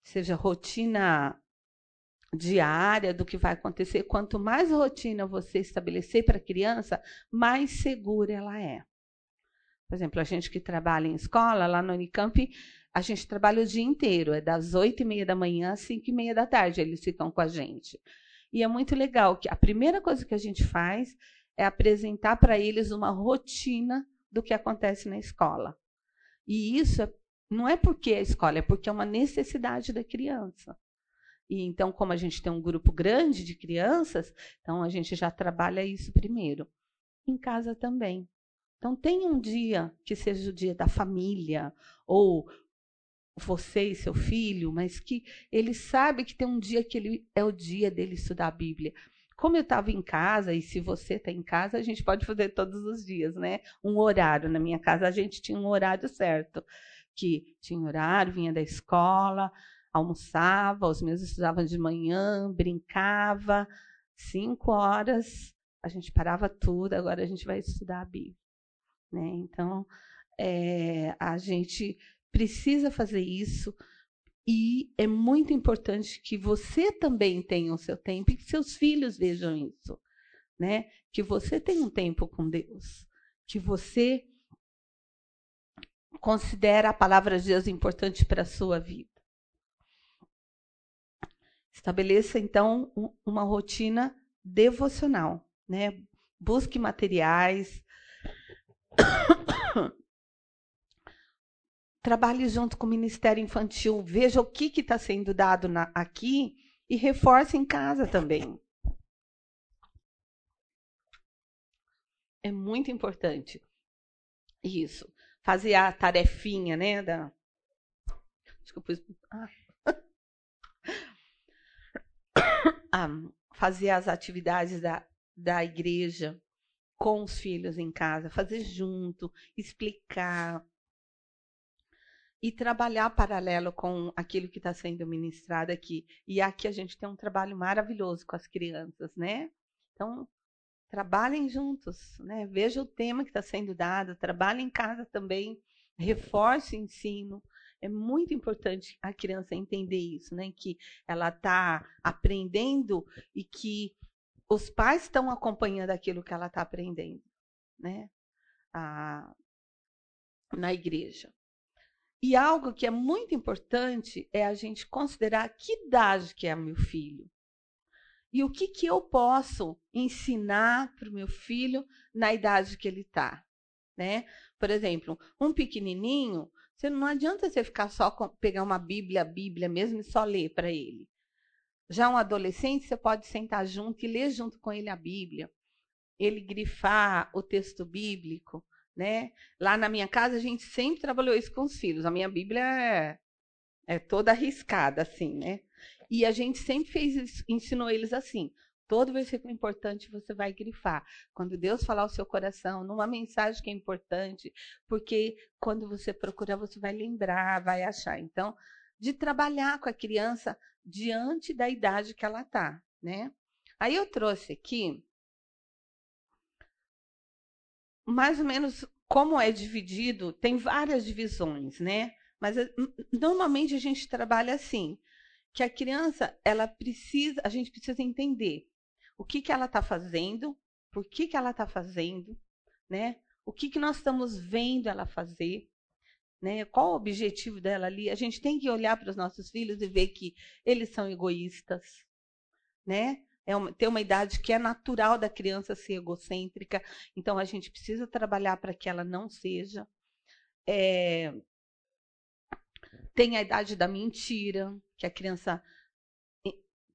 Seja rotina diária do que vai acontecer. Quanto mais rotina você estabelecer para a criança, mais segura ela é. Por exemplo, a gente que trabalha em escola, lá no Unicamp, a gente trabalha o dia inteiro, é das oito e meia da manhã às cinco e meia da tarde, eles ficam com a gente. E é muito legal que a primeira coisa que a gente faz é apresentar para eles uma rotina do que acontece na escola. E isso é, não é porque é a escola, é porque é uma necessidade da criança. E então, como a gente tem um grupo grande de crianças, então a gente já trabalha isso primeiro. Em casa também. Então, tem um dia que seja o dia da família, ou você e seu filho, mas que ele sabe que tem um dia que ele, é o dia dele estudar a Bíblia. Como eu estava em casa, e se você está em casa, a gente pode fazer todos os dias, né? Um horário. Na minha casa, a gente tinha um horário certo, que tinha horário, vinha da escola, almoçava, os meus estudavam de manhã, brincava, cinco horas, a gente parava tudo, agora a gente vai estudar a Bíblia. Né? Então, é, a gente precisa fazer isso e é muito importante que você também tenha o seu tempo e que seus filhos vejam isso. Né? Que você tenha um tempo com Deus, que você considera a palavra de Deus importante para a sua vida. Estabeleça, então, um, uma rotina devocional. Né? Busque materiais. Trabalhe junto com o Ministério Infantil. Veja o que está sendo dado na, aqui e reforce em casa também. É muito importante isso. Fazer a tarefinha, né? Da... Acho que eu pus. Ah. A fazer as atividades da, da igreja com os filhos em casa, fazer junto, explicar e trabalhar paralelo com aquilo que está sendo ministrado aqui. E aqui a gente tem um trabalho maravilhoso com as crianças, né? Então, trabalhem juntos, né? Veja o tema que está sendo dado, trabalhem em casa também, reforce o ensino, é muito importante a criança entender isso, né? Que ela está aprendendo e que os pais estão acompanhando aquilo que ela está aprendendo, né? A, na igreja. E algo que é muito importante é a gente considerar que idade que é meu filho. E o que, que eu posso ensinar para o meu filho na idade que ele está. Né? Por exemplo, um pequenininho, você não adianta você ficar só com, pegar uma Bíblia, a Bíblia mesmo e só ler para ele. Já um adolescente, você pode sentar junto e ler junto com ele a Bíblia. Ele grifar o texto bíblico, né? Lá na minha casa a gente sempre trabalhou isso com os filhos. A minha Bíblia é, é toda arriscada, assim, né? E a gente sempre fez ensinou eles assim. Todo versículo importante você vai grifar. Quando Deus falar o seu coração, numa mensagem que é importante, porque quando você procurar, você vai lembrar, vai achar. Então, de trabalhar com a criança diante da idade que ela está, né? Aí eu trouxe aqui mais ou menos como é dividido, tem várias divisões, né? Mas eh, normalmente a gente trabalha assim, que a criança, ela precisa, a gente precisa entender o que, que ela está fazendo, por que, que ela está fazendo, né? O que, que nós estamos vendo ela fazer, né? Qual o objetivo dela ali? A gente tem que olhar para os nossos filhos e ver que eles são egoístas, né? É uma, tem uma idade que é natural da criança ser egocêntrica, então a gente precisa trabalhar para que ela não seja. É, tem a idade da mentira, que a criança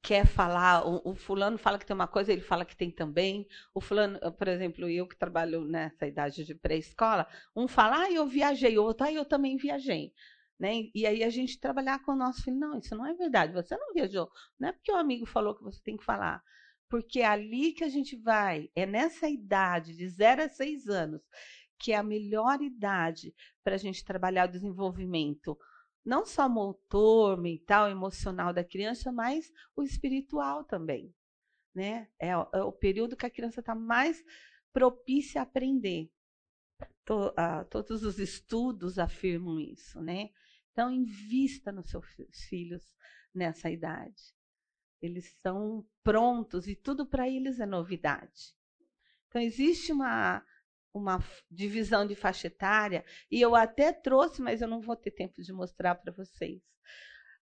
quer falar, o, o, fulano fala que tem uma coisa, ele fala que tem também. O fulano, por exemplo, eu que trabalho nessa idade de pré-escola, um fala, ah, eu viajei, outro, ah, eu também viajei. Né? E aí a gente trabalhar com o nosso filho, não, isso não é verdade, você não viajou. Não é porque o amigo falou que você tem que falar. Porque é ali que a gente vai, é nessa idade, de 0 a 6 anos, que é a melhor idade para a gente trabalhar o desenvolvimento não só motor, mental, emocional da criança, mas o espiritual também. Né? É, é o período que a criança está mais propícia a aprender. To, todos os estudos afirmam isso, né? Então, invista nos seus filhos nessa idade. Eles são prontos e tudo para eles é novidade. Então, existe uma uma divisão de faixa etária, e eu até trouxe, mas eu não vou ter tempo de mostrar para vocês.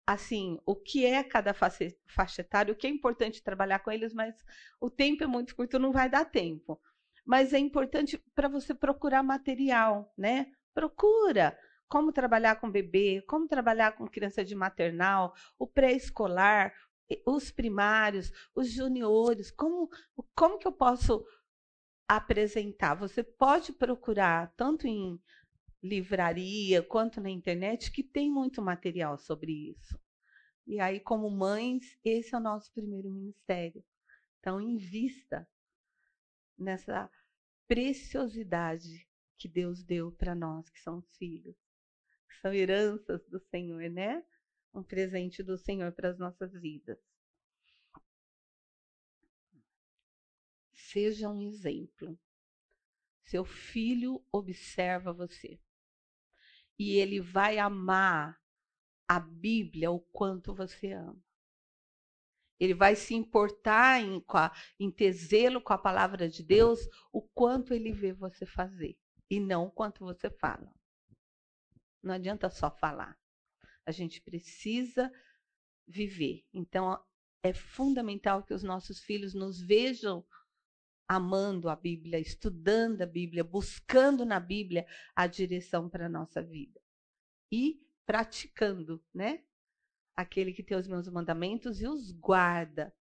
Assim, o que é cada faixa etária, o que é importante trabalhar com eles, mas o tempo é muito curto, não vai dar tempo. Mas é importante para você procurar material, né? Procura como trabalhar com bebê, como trabalhar com criança de maternal, o pré-escolar, os primários, os juniores, como, como que eu posso apresentar. Você pode procurar tanto em livraria quanto na internet, que tem muito material sobre isso. E aí, como mães, esse é o nosso primeiro ministério. Então, invista nessa preciosidade que Deus deu para nós, que são os filhos. São heranças do Senhor, né? Um presente do Senhor para as nossas vidas. Seja um exemplo. Seu filho observa você. E ele vai amar a Bíblia o quanto você ama. Ele vai se importar em, em com a palavra de Deus o quanto ele vê você fazer. E não o quanto você fala. Não adianta só falar. A gente precisa viver. Então, é fundamental que os nossos filhos nos vejam amando a Bíblia, estudando a Bíblia, buscando na Bíblia a direção para a nossa vida. E praticando, né? Aquele que tem os meus mandamentos e os guarda.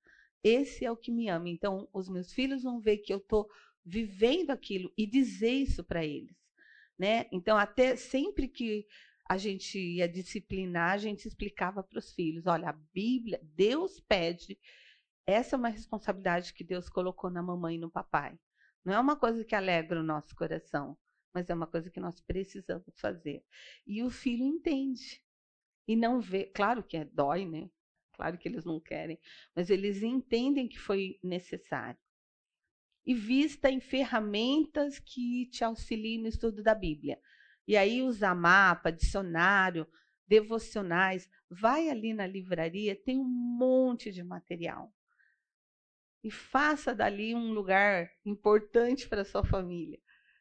Esse é o que me ama. Então, os meus filhos vão ver que eu estou vivendo aquilo e dizer isso para eles. Né? Então, até sempre que a gente ia disciplinar, a gente explicava para os filhos: olha, a Bíblia, Deus pede essa é uma responsabilidade que Deus colocou na mamãe e no papai. Não é uma coisa que alegra o nosso coração, mas é uma coisa que nós precisamos fazer. E o filho entende. E não vê, claro que é dói, né? Claro que eles não querem, mas eles entendem que foi necessário. E vista em ferramentas que te auxiliem no estudo da Bíblia. E aí usar mapa, dicionário, devocionais, vai ali na livraria, tem um monte de material e faça dali um lugar importante para sua família,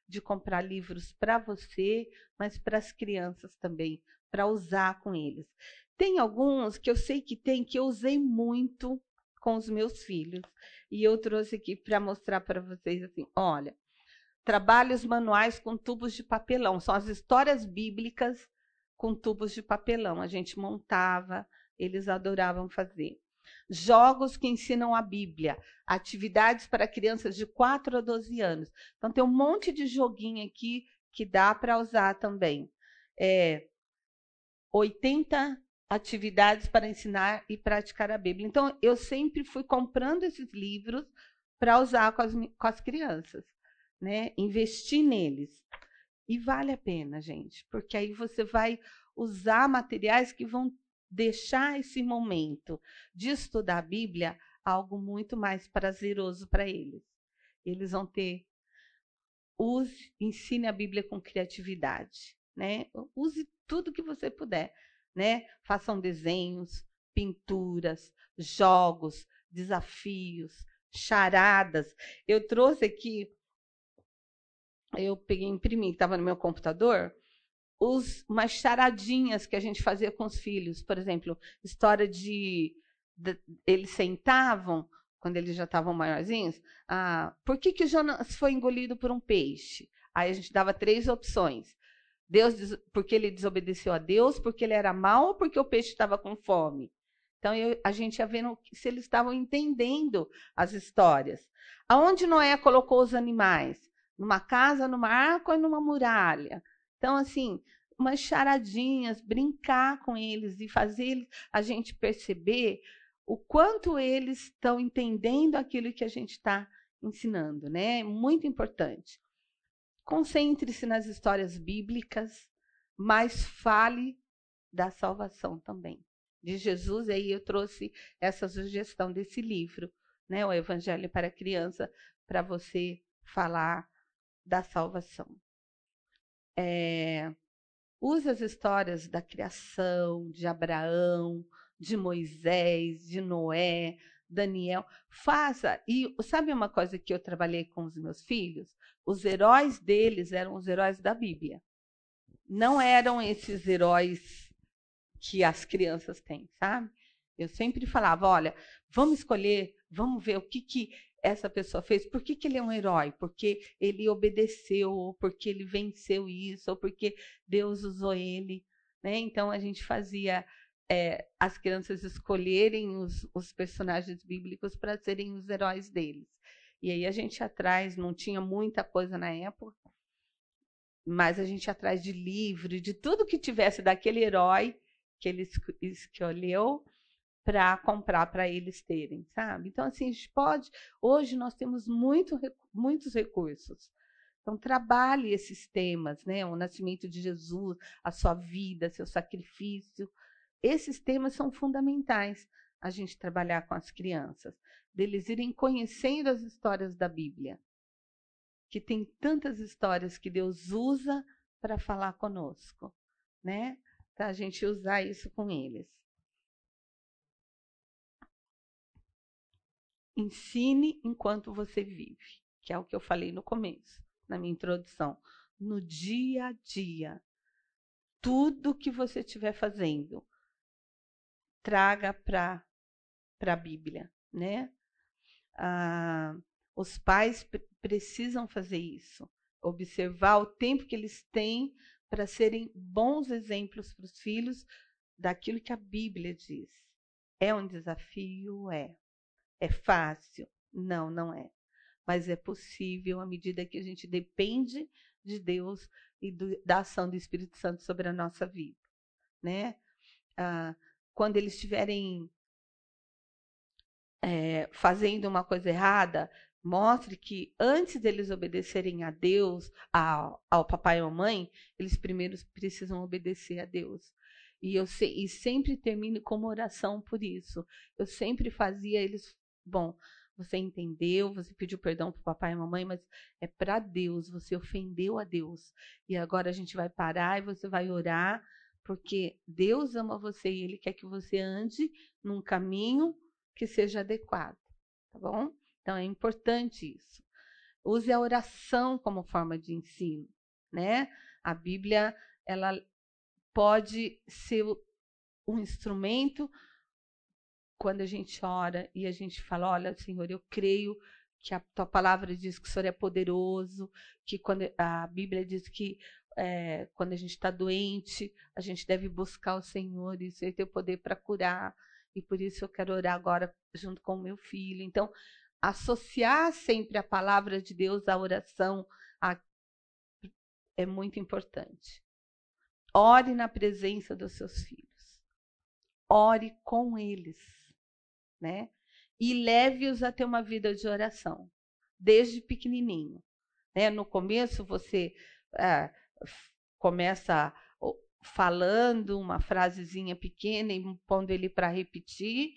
de comprar livros para você, mas para as crianças também, para usar com eles. Tem alguns que eu sei que tem que eu usei muito com os meus filhos e eu trouxe aqui para mostrar para vocês assim, olha, trabalhos manuais com tubos de papelão, são as histórias bíblicas com tubos de papelão. A gente montava, eles adoravam fazer. Jogos que ensinam a Bíblia, atividades para crianças de 4 a 12 anos. Então, tem um monte de joguinho aqui que dá para usar também. É, 80 atividades para ensinar e praticar a Bíblia. Então, eu sempre fui comprando esses livros para usar com as, com as crianças, né? Investir neles. E vale a pena, gente, porque aí você vai usar materiais que vão deixar esse momento de estudar a Bíblia algo muito mais prazeroso para eles. Eles vão ter use, ensine a Bíblia com criatividade, né? Use tudo que você puder, né? Façam desenhos, pinturas, jogos, desafios, charadas. Eu trouxe aqui eu peguei imprimi, estava no meu computador, os, umas charadinhas que a gente fazia com os filhos. Por exemplo, história de, de eles sentavam, quando eles já estavam maiorzinhos, ah, por que, que Jonas foi engolido por um peixe? Aí a gente dava três opções. Deus, porque ele desobedeceu a Deus, porque ele era mau ou porque o peixe estava com fome? Então eu, a gente ia vendo se eles estavam entendendo as histórias. Aonde Noé colocou os animais? numa casa, numa arca ou numa muralha. Então, assim, umas charadinhas, brincar com eles e fazer a gente perceber o quanto eles estão entendendo aquilo que a gente está ensinando, né? Muito importante. Concentre-se nas histórias bíblicas, mas fale da salvação também. De Jesus, aí eu trouxe essa sugestão desse livro, né? O Evangelho para a Criança, para você falar da salvação. É, use as histórias da criação, de Abraão, de Moisés, de Noé, Daniel. Faça. E sabe uma coisa que eu trabalhei com os meus filhos? Os heróis deles eram os heróis da Bíblia. Não eram esses heróis que as crianças têm, sabe? Eu sempre falava, olha, vamos escolher, vamos ver o que, que essa pessoa fez, por que, que ele é um herói? Porque ele obedeceu, ou porque ele venceu isso, ou porque Deus usou ele. Né? Então a gente fazia é, as crianças escolherem os, os personagens bíblicos para serem os heróis deles. E aí a gente atrás, não tinha muita coisa na época, mas a gente atrás de livro, de tudo que tivesse daquele herói que ele escolheu para comprar para eles terem, sabe? Então, assim, a gente pode. Hoje nós temos muito, muitos recursos. Então, trabalhe esses temas, né? O nascimento de Jesus, a sua vida, seu sacrifício. Esses temas são fundamentais a gente trabalhar com as crianças, deles irem conhecendo as histórias da Bíblia, que tem tantas histórias que Deus usa para falar conosco, né? Para a gente usar isso com eles. Ensine enquanto você vive, que é o que eu falei no começo, na minha introdução. No dia a dia, tudo que você estiver fazendo, traga para a Bíblia, né? Ah, os pais precisam fazer isso, observar o tempo que eles têm para serem bons exemplos para os filhos daquilo que a Bíblia diz. É um desafio? É. É fácil? Não, não é. Mas é possível à medida que a gente depende de Deus e do, da ação do Espírito Santo sobre a nossa vida, né? Ah, quando eles estiverem é, fazendo uma coisa errada, mostre que antes deles obedecerem a Deus, ao, ao papai e à mamãe, eles primeiro precisam obedecer a Deus. E eu e sempre termino com uma oração por isso. Eu sempre fazia eles bom, você entendeu, você pediu perdão para o papai e mamãe, mas é para Deus, você ofendeu a Deus. E agora a gente vai parar e você vai orar, porque Deus ama você e Ele quer que você ande num caminho que seja adequado, tá bom? Então é importante isso. Use a oração como forma de ensino, né? A Bíblia, ela pode ser um instrumento quando a gente ora e a gente fala: Olha, Senhor, eu creio que a tua palavra diz que o Senhor é poderoso, que quando a Bíblia diz que é, quando a gente está doente, a gente deve buscar o Senhor e tem o poder para curar. E por isso eu quero orar agora junto com o meu filho. Então, associar sempre a palavra de Deus à oração, é muito importante. Ore na presença dos seus filhos. Ore com eles, né? E leve-os a ter uma vida de oração, desde pequenininho. Né? No começo, você ah, começa falando uma frasezinha pequena e pondo ele para repetir,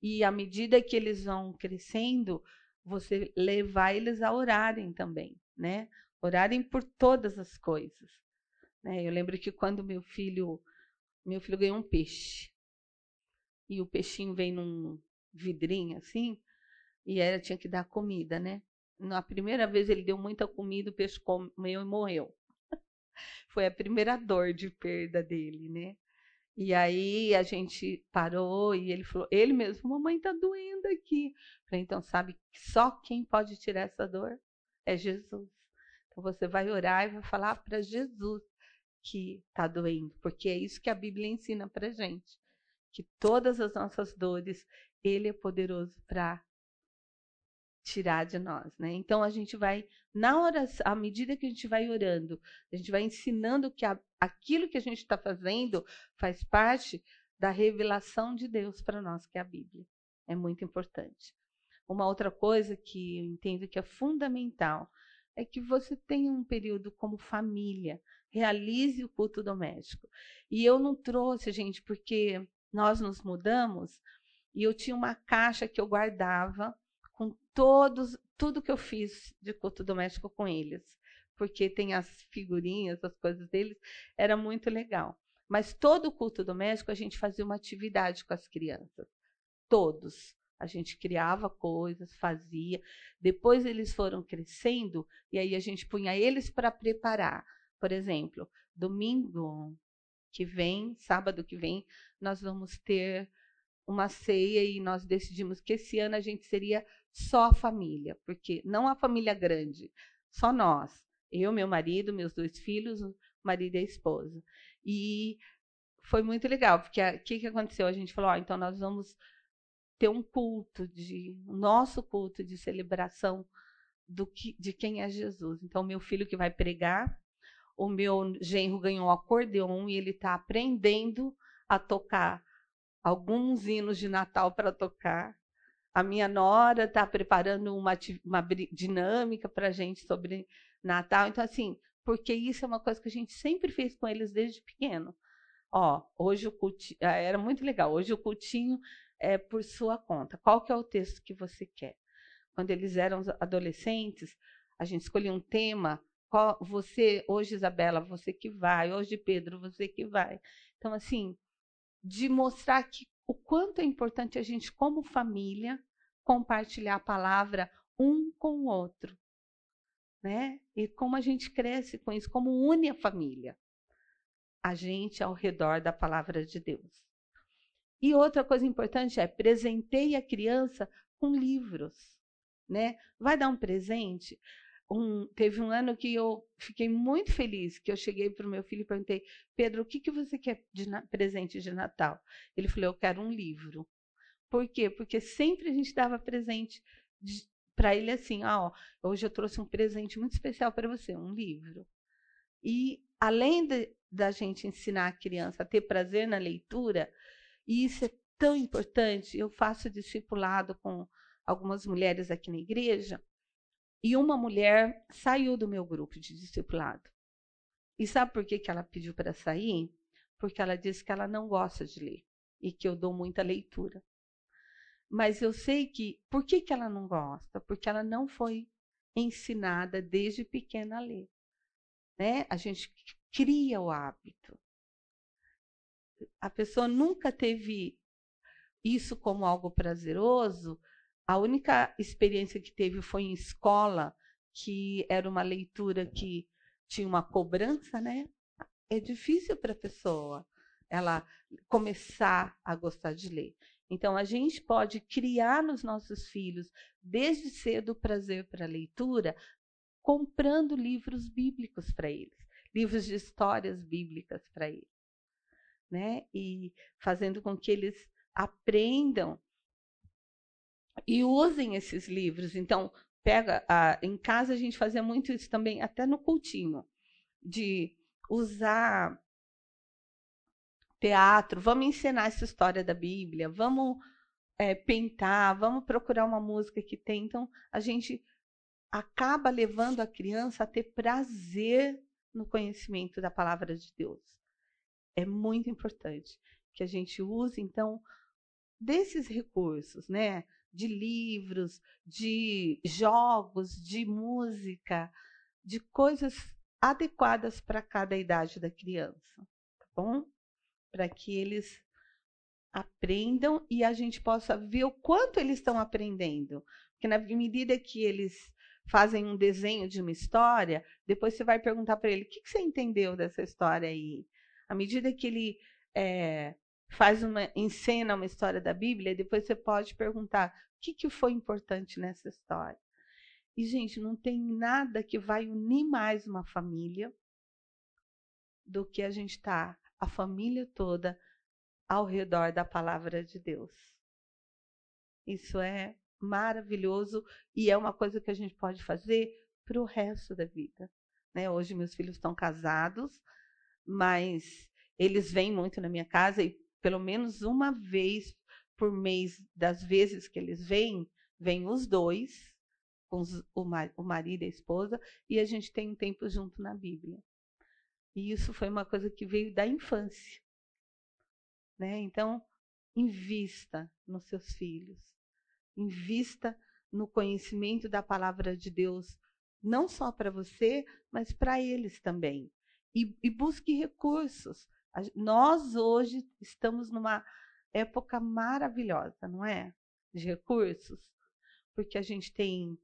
e à medida que eles vão crescendo, você levar eles a orarem também, né? Orarem por todas as coisas. Né? Eu lembro que quando meu filho, meu filho ganhou um peixe, e o peixinho vem num vidrinho assim, e ela tinha que dar comida, né? Na primeira vez ele deu muita comida, o peixe comeu e morreu. Foi a primeira dor de perda dele, né? E aí a gente parou e ele falou, ele mesmo, mamãe está doendo aqui. Falei, então sabe que só quem pode tirar essa dor é Jesus. Então você vai orar e vai falar para Jesus que está doendo, porque é isso que a Bíblia ensina para gente, que todas as nossas dores Ele é poderoso para tirar de nós, né? Então a gente vai na oração, à medida que a gente vai orando, a gente vai ensinando que a, aquilo que a gente está fazendo faz parte da revelação de Deus para nós, que é a Bíblia. É muito importante. Uma outra coisa que eu entendo que é fundamental é que você tenha um período como família, realize o culto doméstico. E eu não trouxe, gente, porque nós nos mudamos e eu tinha uma caixa que eu guardava com todos, tudo que eu fiz de culto doméstico com eles, porque tem as figurinhas, as coisas deles, era muito legal. Mas todo culto doméstico a gente fazia uma atividade com as crianças, todos. A gente criava coisas, fazia. Depois eles foram crescendo e aí a gente punha eles para preparar. Por exemplo, domingo que vem, sábado que vem, nós vamos ter uma ceia e nós decidimos que esse ano a gente seria só a família, porque não a família grande, só nós. Eu, meu marido, meus dois filhos, o marido e a esposa. E foi muito legal, porque o que, que aconteceu? A gente falou, então nós vamos ter um culto de nosso culto de celebração do que, de quem é Jesus. Então meu filho que vai pregar, o meu genro ganhou um acordeon e ele está aprendendo a tocar alguns hinos de Natal para tocar. A minha nora está preparando uma, uma dinâmica para a gente sobre Natal. Então, assim, porque isso é uma coisa que a gente sempre fez com eles desde pequeno. Ó, hoje o cultinho, ah, era muito legal, hoje o cultinho é por sua conta. Qual que é o texto que você quer? Quando eles eram adolescentes, a gente escolhia um tema. Qual, você, hoje, Isabela, você que vai. Hoje, Pedro, você que vai. Então, assim, de mostrar que o quanto é importante a gente, como família, compartilhar a palavra um com o outro. Né? E como a gente cresce com isso, como une a família. A gente ao redor da palavra de Deus. E outra coisa importante é presenteie a criança com livros. Né? Vai dar um presente? Um, teve um ano que eu fiquei muito feliz, que eu cheguei para o meu filho e perguntei, Pedro, o que, que você quer de presente de Natal? Ele falou, eu quero um livro. Por quê? Porque sempre a gente dava presente para ele assim, ah, ó, hoje eu trouxe um presente muito especial para você, um livro. E além de, da gente ensinar a criança a ter prazer na leitura, e isso é tão importante, eu faço discipulado com algumas mulheres aqui na igreja, e uma mulher saiu do meu grupo de discipulado. E sabe por que, que ela pediu para sair? Porque ela disse que ela não gosta de ler e que eu dou muita leitura. Mas eu sei que. Por que, que ela não gosta? Porque ela não foi ensinada desde pequena a ler. Né? A gente cria o hábito. A pessoa nunca teve isso como algo prazeroso a única experiência que teve foi em escola, que era uma leitura que tinha uma cobrança, né? É difícil para a pessoa ela começar a gostar de ler. Então, a gente pode criar nos nossos filhos, desde cedo, o prazer para a leitura, comprando livros bíblicos para eles, livros de histórias bíblicas para eles, né? E fazendo com que eles aprendam e usem esses livros. Então, pega a, em casa a gente fazia muito isso também, até no cultinho. de usar teatro, vamos ensinar essa história da Bíblia, vamos é, pintar, vamos procurar uma música que tem. Então, a gente acaba levando a criança a ter prazer no conhecimento da palavra de Deus. É muito importante que a gente use, então, desses recursos, né? De livros, de jogos, de música, de coisas adequadas para cada idade da criança, tá bom? Para que eles aprendam e a gente possa ver o quanto eles estão aprendendo. Porque na medida que eles fazem um desenho de uma história, depois você vai perguntar para ele: o que, que, você entendeu dessa história aí? À medida que ele é, faz uma, encena uma história da Bíblia, depois você pode perguntar: o que, que foi importante nessa história? E, gente, não tem nada que vai unir mais uma família do que a gente tá, a família toda, ao redor da palavra de Deus. Isso é maravilhoso e é uma coisa que a gente pode fazer para o resto da vida. Né? Hoje meus filhos estão casados, mas eles vêm muito na minha casa e pelo menos uma vez por mês, das vezes que eles vêm, vêm os dois, com o marido e a esposa, e a gente tem um tempo junto na Bíblia. E isso foi uma coisa que veio da infância. Né? Então, invista nos seus filhos, invista no conhecimento da palavra de Deus, não só para você, mas para eles também. E, e busque recursos. Nós hoje estamos numa época maravilhosa, não é? De recursos, porque a gente tem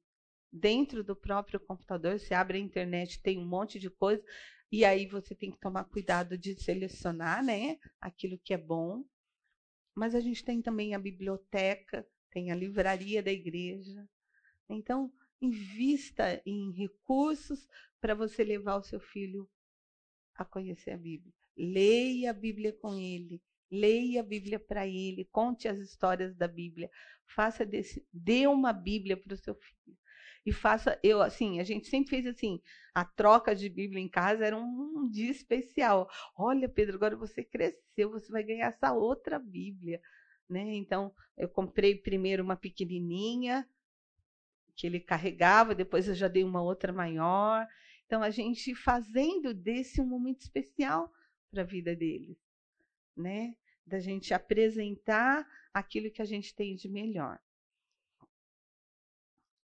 dentro do próprio computador, você abre a internet, tem um monte de coisa. E aí você tem que tomar cuidado de selecionar, né, aquilo que é bom. Mas a gente tem também a biblioteca, tem a livraria da igreja. Então, invista em recursos para você levar o seu filho a conhecer a Bíblia. Leia a Bíblia com ele, leia a Bíblia para ele, conte as histórias da Bíblia, faça desse, dê uma Bíblia para o seu filho e faça. Eu, assim, a gente sempre fez assim: a troca de Bíblia em casa era um, um dia especial. Olha, Pedro, agora você cresceu, você vai ganhar essa outra Bíblia. Né? Então, eu comprei primeiro uma pequenininha, que ele carregava, depois eu já dei uma outra maior. Então, a gente fazendo desse um momento especial para a vida deles, né? Da gente apresentar aquilo que a gente tem de melhor.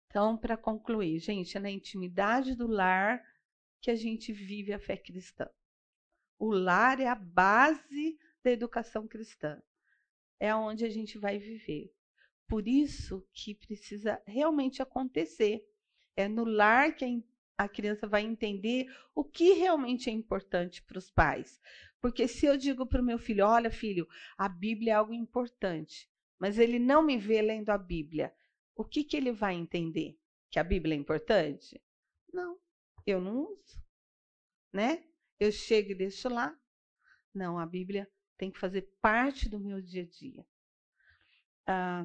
Então, para concluir, gente, é na intimidade do lar que a gente vive a fé cristã. O lar é a base da educação cristã. É onde a gente vai viver. Por isso que precisa realmente acontecer. É no lar que a criança vai entender o que realmente é importante para os pais. Porque se eu digo para o meu filho, olha, filho, a Bíblia é algo importante, mas ele não me vê lendo a Bíblia, o que, que ele vai entender? Que a Bíblia é importante? Não, eu não uso. Né? Eu chego e deixo lá. Não, a Bíblia tem que fazer parte do meu dia a dia. Ah,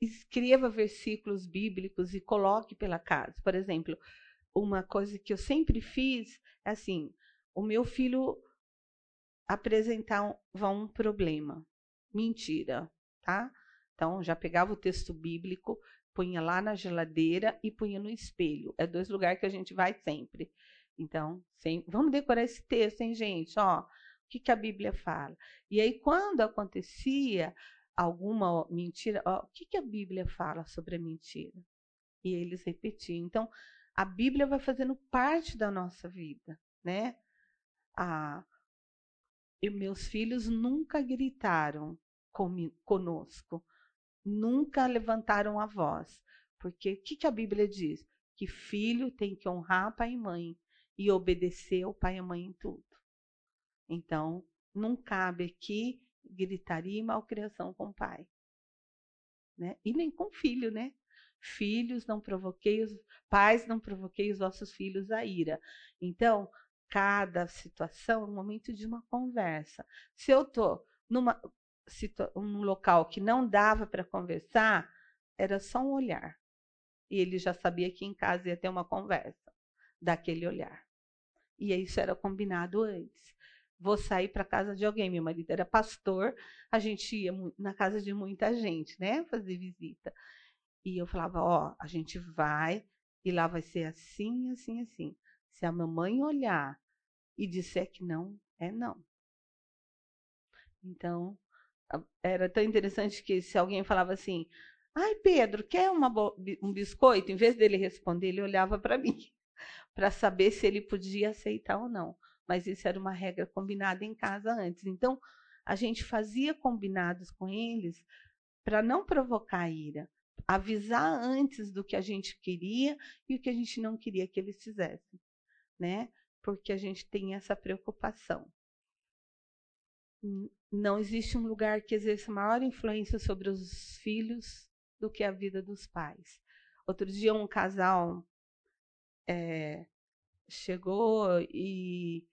escreva versículos bíblicos e coloque pela casa. Por exemplo, uma coisa que eu sempre fiz é assim: o meu filho apresentava um problema. Mentira, tá? Então, já pegava o texto bíblico, punha lá na geladeira e punha no espelho. É dois lugares que a gente vai sempre. Então, sem... vamos decorar esse texto, hein, gente? Ó, o que, que a Bíblia fala? E aí, quando acontecia alguma mentira, ó, o que, que a Bíblia fala sobre a mentira? E eles repetiam. Então, a Bíblia vai fazendo parte da nossa vida, né? Ah, meus filhos nunca gritaram conosco nunca levantaram a voz. Porque o que, que a Bíblia diz? Que filho tem que honrar pai e mãe e obedecer ao pai e mãe em tudo. Então, não cabe aqui gritaria e malcriação com o pai. Né? E nem com o filho, né? Filhos, não provoquei os pais, não provoquei os vossos filhos a ira. Então, cada situação é um momento de uma conversa. Se eu tô numa um local que não dava para conversar, era só um olhar. E ele já sabia que em casa ia ter uma conversa daquele olhar. E isso era combinado antes. Vou sair para casa de alguém. Meu marido era pastor, a gente ia na casa de muita gente, né? Fazer visita. E eu falava: Ó, a gente vai e lá vai ser assim, assim, assim. Se a mamãe olhar e disser que não, é não. Então, era tão interessante que se alguém falava assim: Ai, Pedro, quer uma, um biscoito? Em vez dele responder, ele olhava para mim, para saber se ele podia aceitar ou não. Mas isso era uma regra combinada em casa antes. Então, a gente fazia combinados com eles para não provocar ira, avisar antes do que a gente queria e o que a gente não queria que eles fizessem, né? Porque a gente tem essa preocupação não existe um lugar que exerça maior influência sobre os filhos do que a vida dos pais. Outro dia, um casal é, chegou e,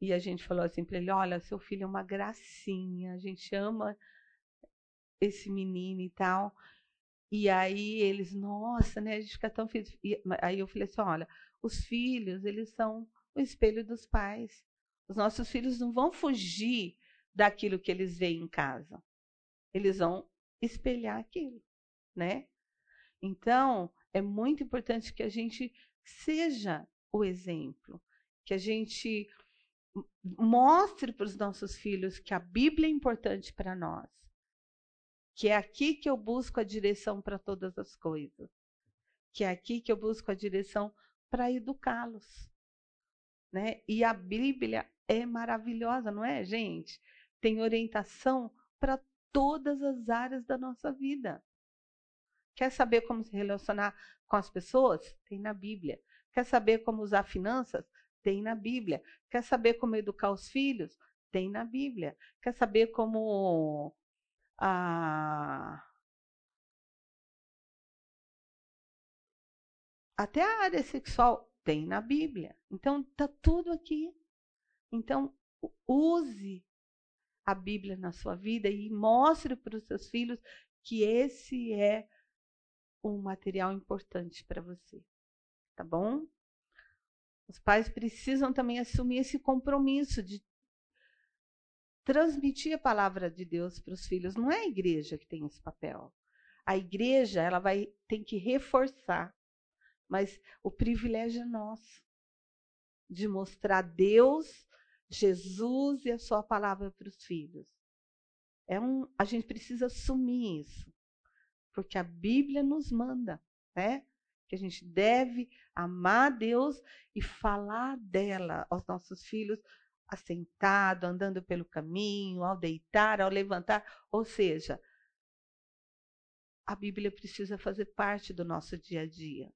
e a gente falou assim para ele: Olha, seu filho é uma gracinha, a gente ama esse menino e tal. E aí eles, nossa, né? A gente fica tão feliz. E, aí eu falei assim: Olha, os filhos, eles são o espelho dos pais. Os nossos filhos não vão fugir daquilo que eles veem em casa. Eles vão espelhar aquilo, né? Então, é muito importante que a gente seja o exemplo, que a gente mostre para os nossos filhos que a Bíblia é importante para nós, que é aqui que eu busco a direção para todas as coisas, que é aqui que eu busco a direção para educá-los, né? E a Bíblia é maravilhosa, não é, gente? tem orientação para todas as áreas da nossa vida. Quer saber como se relacionar com as pessoas? Tem na Bíblia. Quer saber como usar finanças? Tem na Bíblia. Quer saber como educar os filhos? Tem na Bíblia. Quer saber como a até a área sexual tem na Bíblia. Então tá tudo aqui. Então use a Bíblia na sua vida e mostre para os seus filhos que esse é um material importante para você. Tá bom? Os pais precisam também assumir esse compromisso de transmitir a palavra de Deus para os filhos. Não é a igreja que tem esse papel. A igreja, ela vai tem que reforçar, mas o privilégio é nosso de mostrar Deus Jesus e a sua palavra para os filhos. É um, a gente precisa assumir isso, porque a Bíblia nos manda, né? Que a gente deve amar Deus e falar dela aos nossos filhos, assentado, andando pelo caminho, ao deitar, ao levantar, ou seja, a Bíblia precisa fazer parte do nosso dia a dia.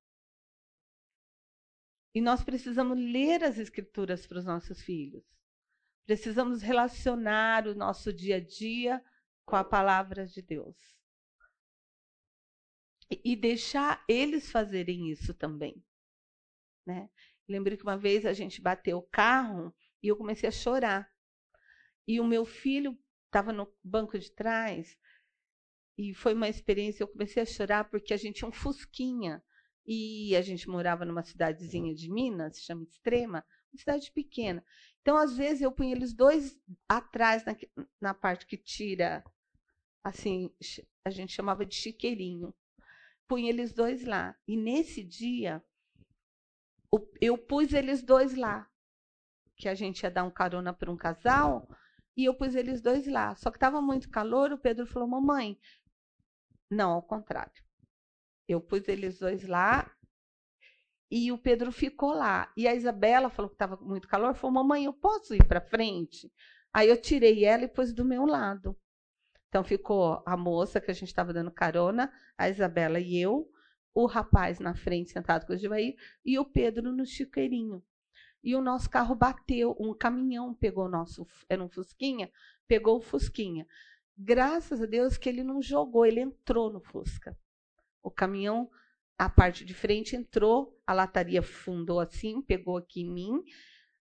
E nós precisamos ler as Escrituras para os nossos filhos. Precisamos relacionar o nosso dia a dia com a palavra de Deus. E deixar eles fazerem isso também. Né? Lembrei que uma vez a gente bateu o carro e eu comecei a chorar. E o meu filho estava no banco de trás e foi uma experiência. Eu comecei a chorar porque a gente tinha um Fusquinha e a gente morava numa cidadezinha de Minas, se chama Extrema, uma cidade pequena. Então, às vezes, eu punho eles dois atrás na, na parte que tira, assim, a gente chamava de chiqueirinho. Punha eles dois lá. E nesse dia, eu pus eles dois lá. Que a gente ia dar um carona para um casal, e eu pus eles dois lá. Só que estava muito calor, o Pedro falou, mamãe. Não, ao contrário. Eu pus eles dois lá e o Pedro ficou lá. E a Isabela falou que estava muito calor, falou: "Mamãe, eu posso ir para frente?" Aí eu tirei ela e pus do meu lado. Então ficou a moça que a gente estava dando carona, a Isabela e eu, o rapaz na frente sentado com o Givaí e o Pedro no chiqueirinho. E o nosso carro bateu, um caminhão pegou o nosso, era um Fusquinha, pegou o Fusquinha. Graças a Deus que ele não jogou, ele entrou no Fusca. O caminhão a parte de frente entrou, a lataria fundou assim, pegou aqui em mim,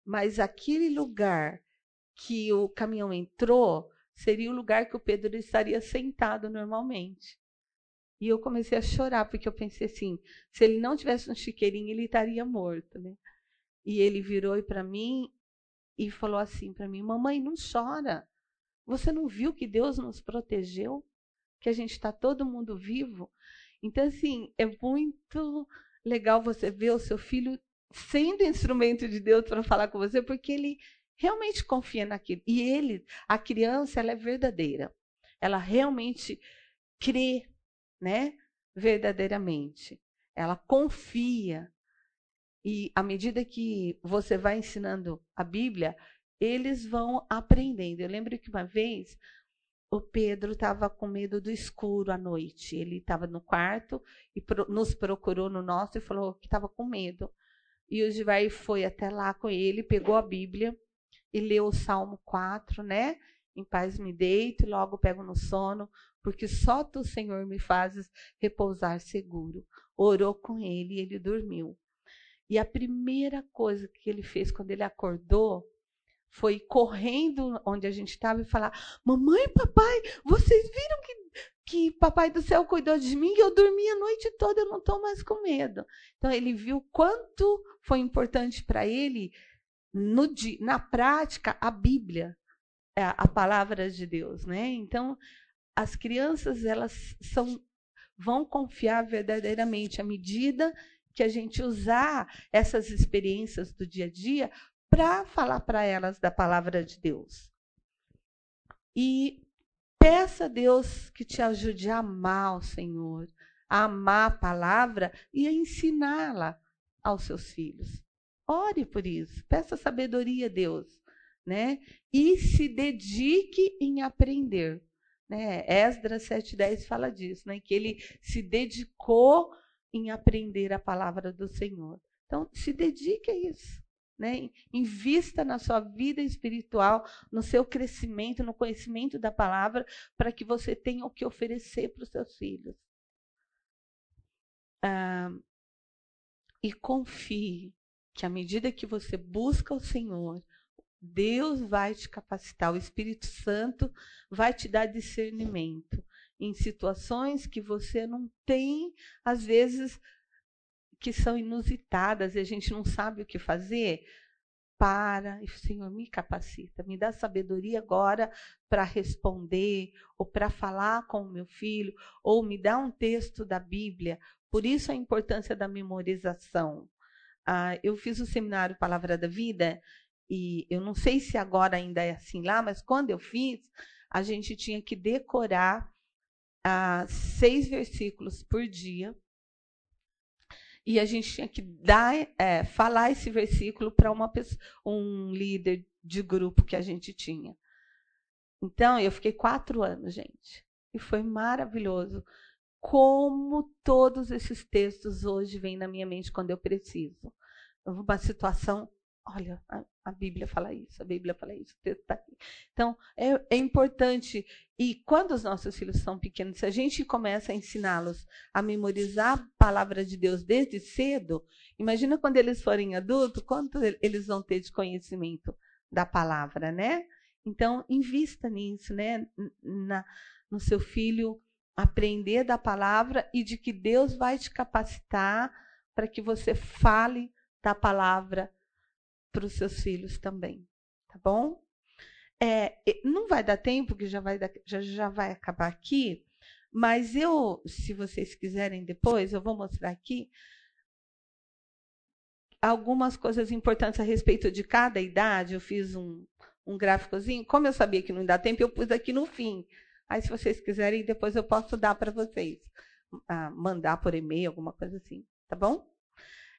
mas aquele lugar que o caminhão entrou seria o lugar que o Pedro estaria sentado normalmente. E eu comecei a chorar, porque eu pensei assim: se ele não tivesse um chiqueirinho, ele estaria morto. Né? E ele virou para mim e falou assim para mim: Mamãe, não chora. Você não viu que Deus nos protegeu? Que a gente está todo mundo vivo? Então, assim, é muito legal você ver o seu filho sendo instrumento de Deus para falar com você, porque ele realmente confia naquilo. E ele, a criança, ela é verdadeira. Ela realmente crê, né? Verdadeiramente. Ela confia. E à medida que você vai ensinando a Bíblia, eles vão aprendendo. Eu lembro que uma vez o Pedro estava com medo do escuro à noite. Ele estava no quarto e pro, nos procurou no nosso e falou que estava com medo. E o Givair foi até lá com ele, pegou a Bíblia e leu o Salmo 4, né? Em paz me deito e logo pego no sono, porque só tu, Senhor, me fazes repousar seguro. Orou com ele e ele dormiu. E a primeira coisa que ele fez quando ele acordou foi correndo onde a gente estava e falar: Mamãe, papai, vocês viram que, que papai do céu cuidou de mim eu dormi a noite toda, eu não estou mais com medo. Então ele viu quanto foi importante para ele, no, na prática, a Bíblia, é, a palavra de Deus. Né? Então, as crianças elas são, vão confiar verdadeiramente à medida que a gente usar essas experiências do dia a dia para falar para elas da palavra de Deus. E peça a Deus que te ajude a amar o Senhor, a amar a palavra e a ensiná-la aos seus filhos. Ore por isso, peça sabedoria a Deus, né? E se dedique em aprender. Né? Esdras 7,10 fala disso, né? que ele se dedicou em aprender a palavra do Senhor. Então, se dedique a isso. Né? Invista na sua vida espiritual, no seu crescimento, no conhecimento da palavra, para que você tenha o que oferecer para os seus filhos. Ah, e confie que à medida que você busca o Senhor, Deus vai te capacitar, o Espírito Santo vai te dar discernimento em situações que você não tem, às vezes, que são inusitadas e a gente não sabe o que fazer. Para, e Senhor, me capacita, me dá sabedoria agora para responder, ou para falar com o meu filho, ou me dá um texto da Bíblia. Por isso a importância da memorização. Ah, eu fiz o seminário Palavra da Vida, e eu não sei se agora ainda é assim lá, mas quando eu fiz, a gente tinha que decorar ah, seis versículos por dia. E a gente tinha que dar, é, falar esse versículo para uma um líder de grupo que a gente tinha. Então, eu fiquei quatro anos, gente. E foi maravilhoso. Como todos esses textos hoje vêm na minha mente quando eu preciso. Uma situação Olha, a, a, Bíblia fala isso, a Bíblia fala isso, o texto está aqui. Então, é, é, importante. E quando os nossos filhos são pequenos, se a gente começa a ensiná-los a memorizar a palavra de Deus desde cedo, imagina quando eles forem adultos, quanto eles vão ter de conhecimento da palavra, né? Então, invista nisso, né? Na, no seu filho aprender da palavra e de que Deus vai te capacitar para que você fale da palavra para os seus filhos também, tá bom? É, não vai dar tempo, que já vai, já, já vai acabar aqui, mas eu, se vocês quiserem depois, eu vou mostrar aqui algumas coisas importantes a respeito de cada idade. Eu fiz um, um gráficozinho. Como eu sabia que não dá tempo, eu pus aqui no fim. Aí, se vocês quiserem, depois eu posso dar para vocês. Ah, mandar por e-mail, alguma coisa assim. Tá bom?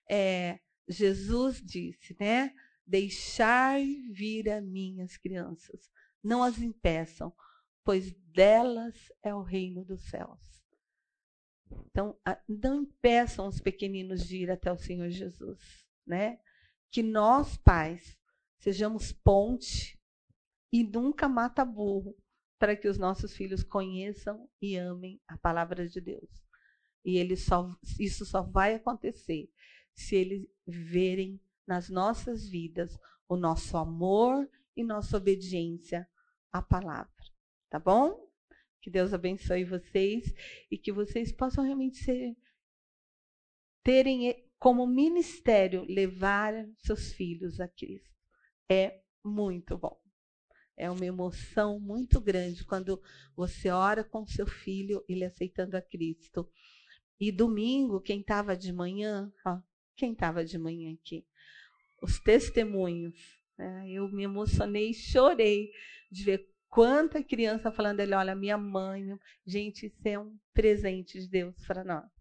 É, Jesus disse, né? Deixai vir a minhas crianças, não as impeçam, pois delas é o reino dos céus. Então, não impeçam os pequeninos de ir até o Senhor Jesus, né? Que nós, pais, sejamos ponte e nunca mata burro para que os nossos filhos conheçam e amem a palavra de Deus. E ele só, isso só vai acontecer se eles verem nas nossas vidas o nosso amor e nossa obediência à palavra. Tá bom? Que Deus abençoe vocês e que vocês possam realmente ser, terem como ministério, levar seus filhos a Cristo. É muito bom. É uma emoção muito grande quando você ora com seu filho, ele aceitando a Cristo. E domingo, quem estava de manhã, ó, quem estava de manhã aqui? Os testemunhos. Né? Eu me emocionei, chorei de ver quanta criança falando ele, olha, minha mãe, gente, isso é um presente de Deus para nós.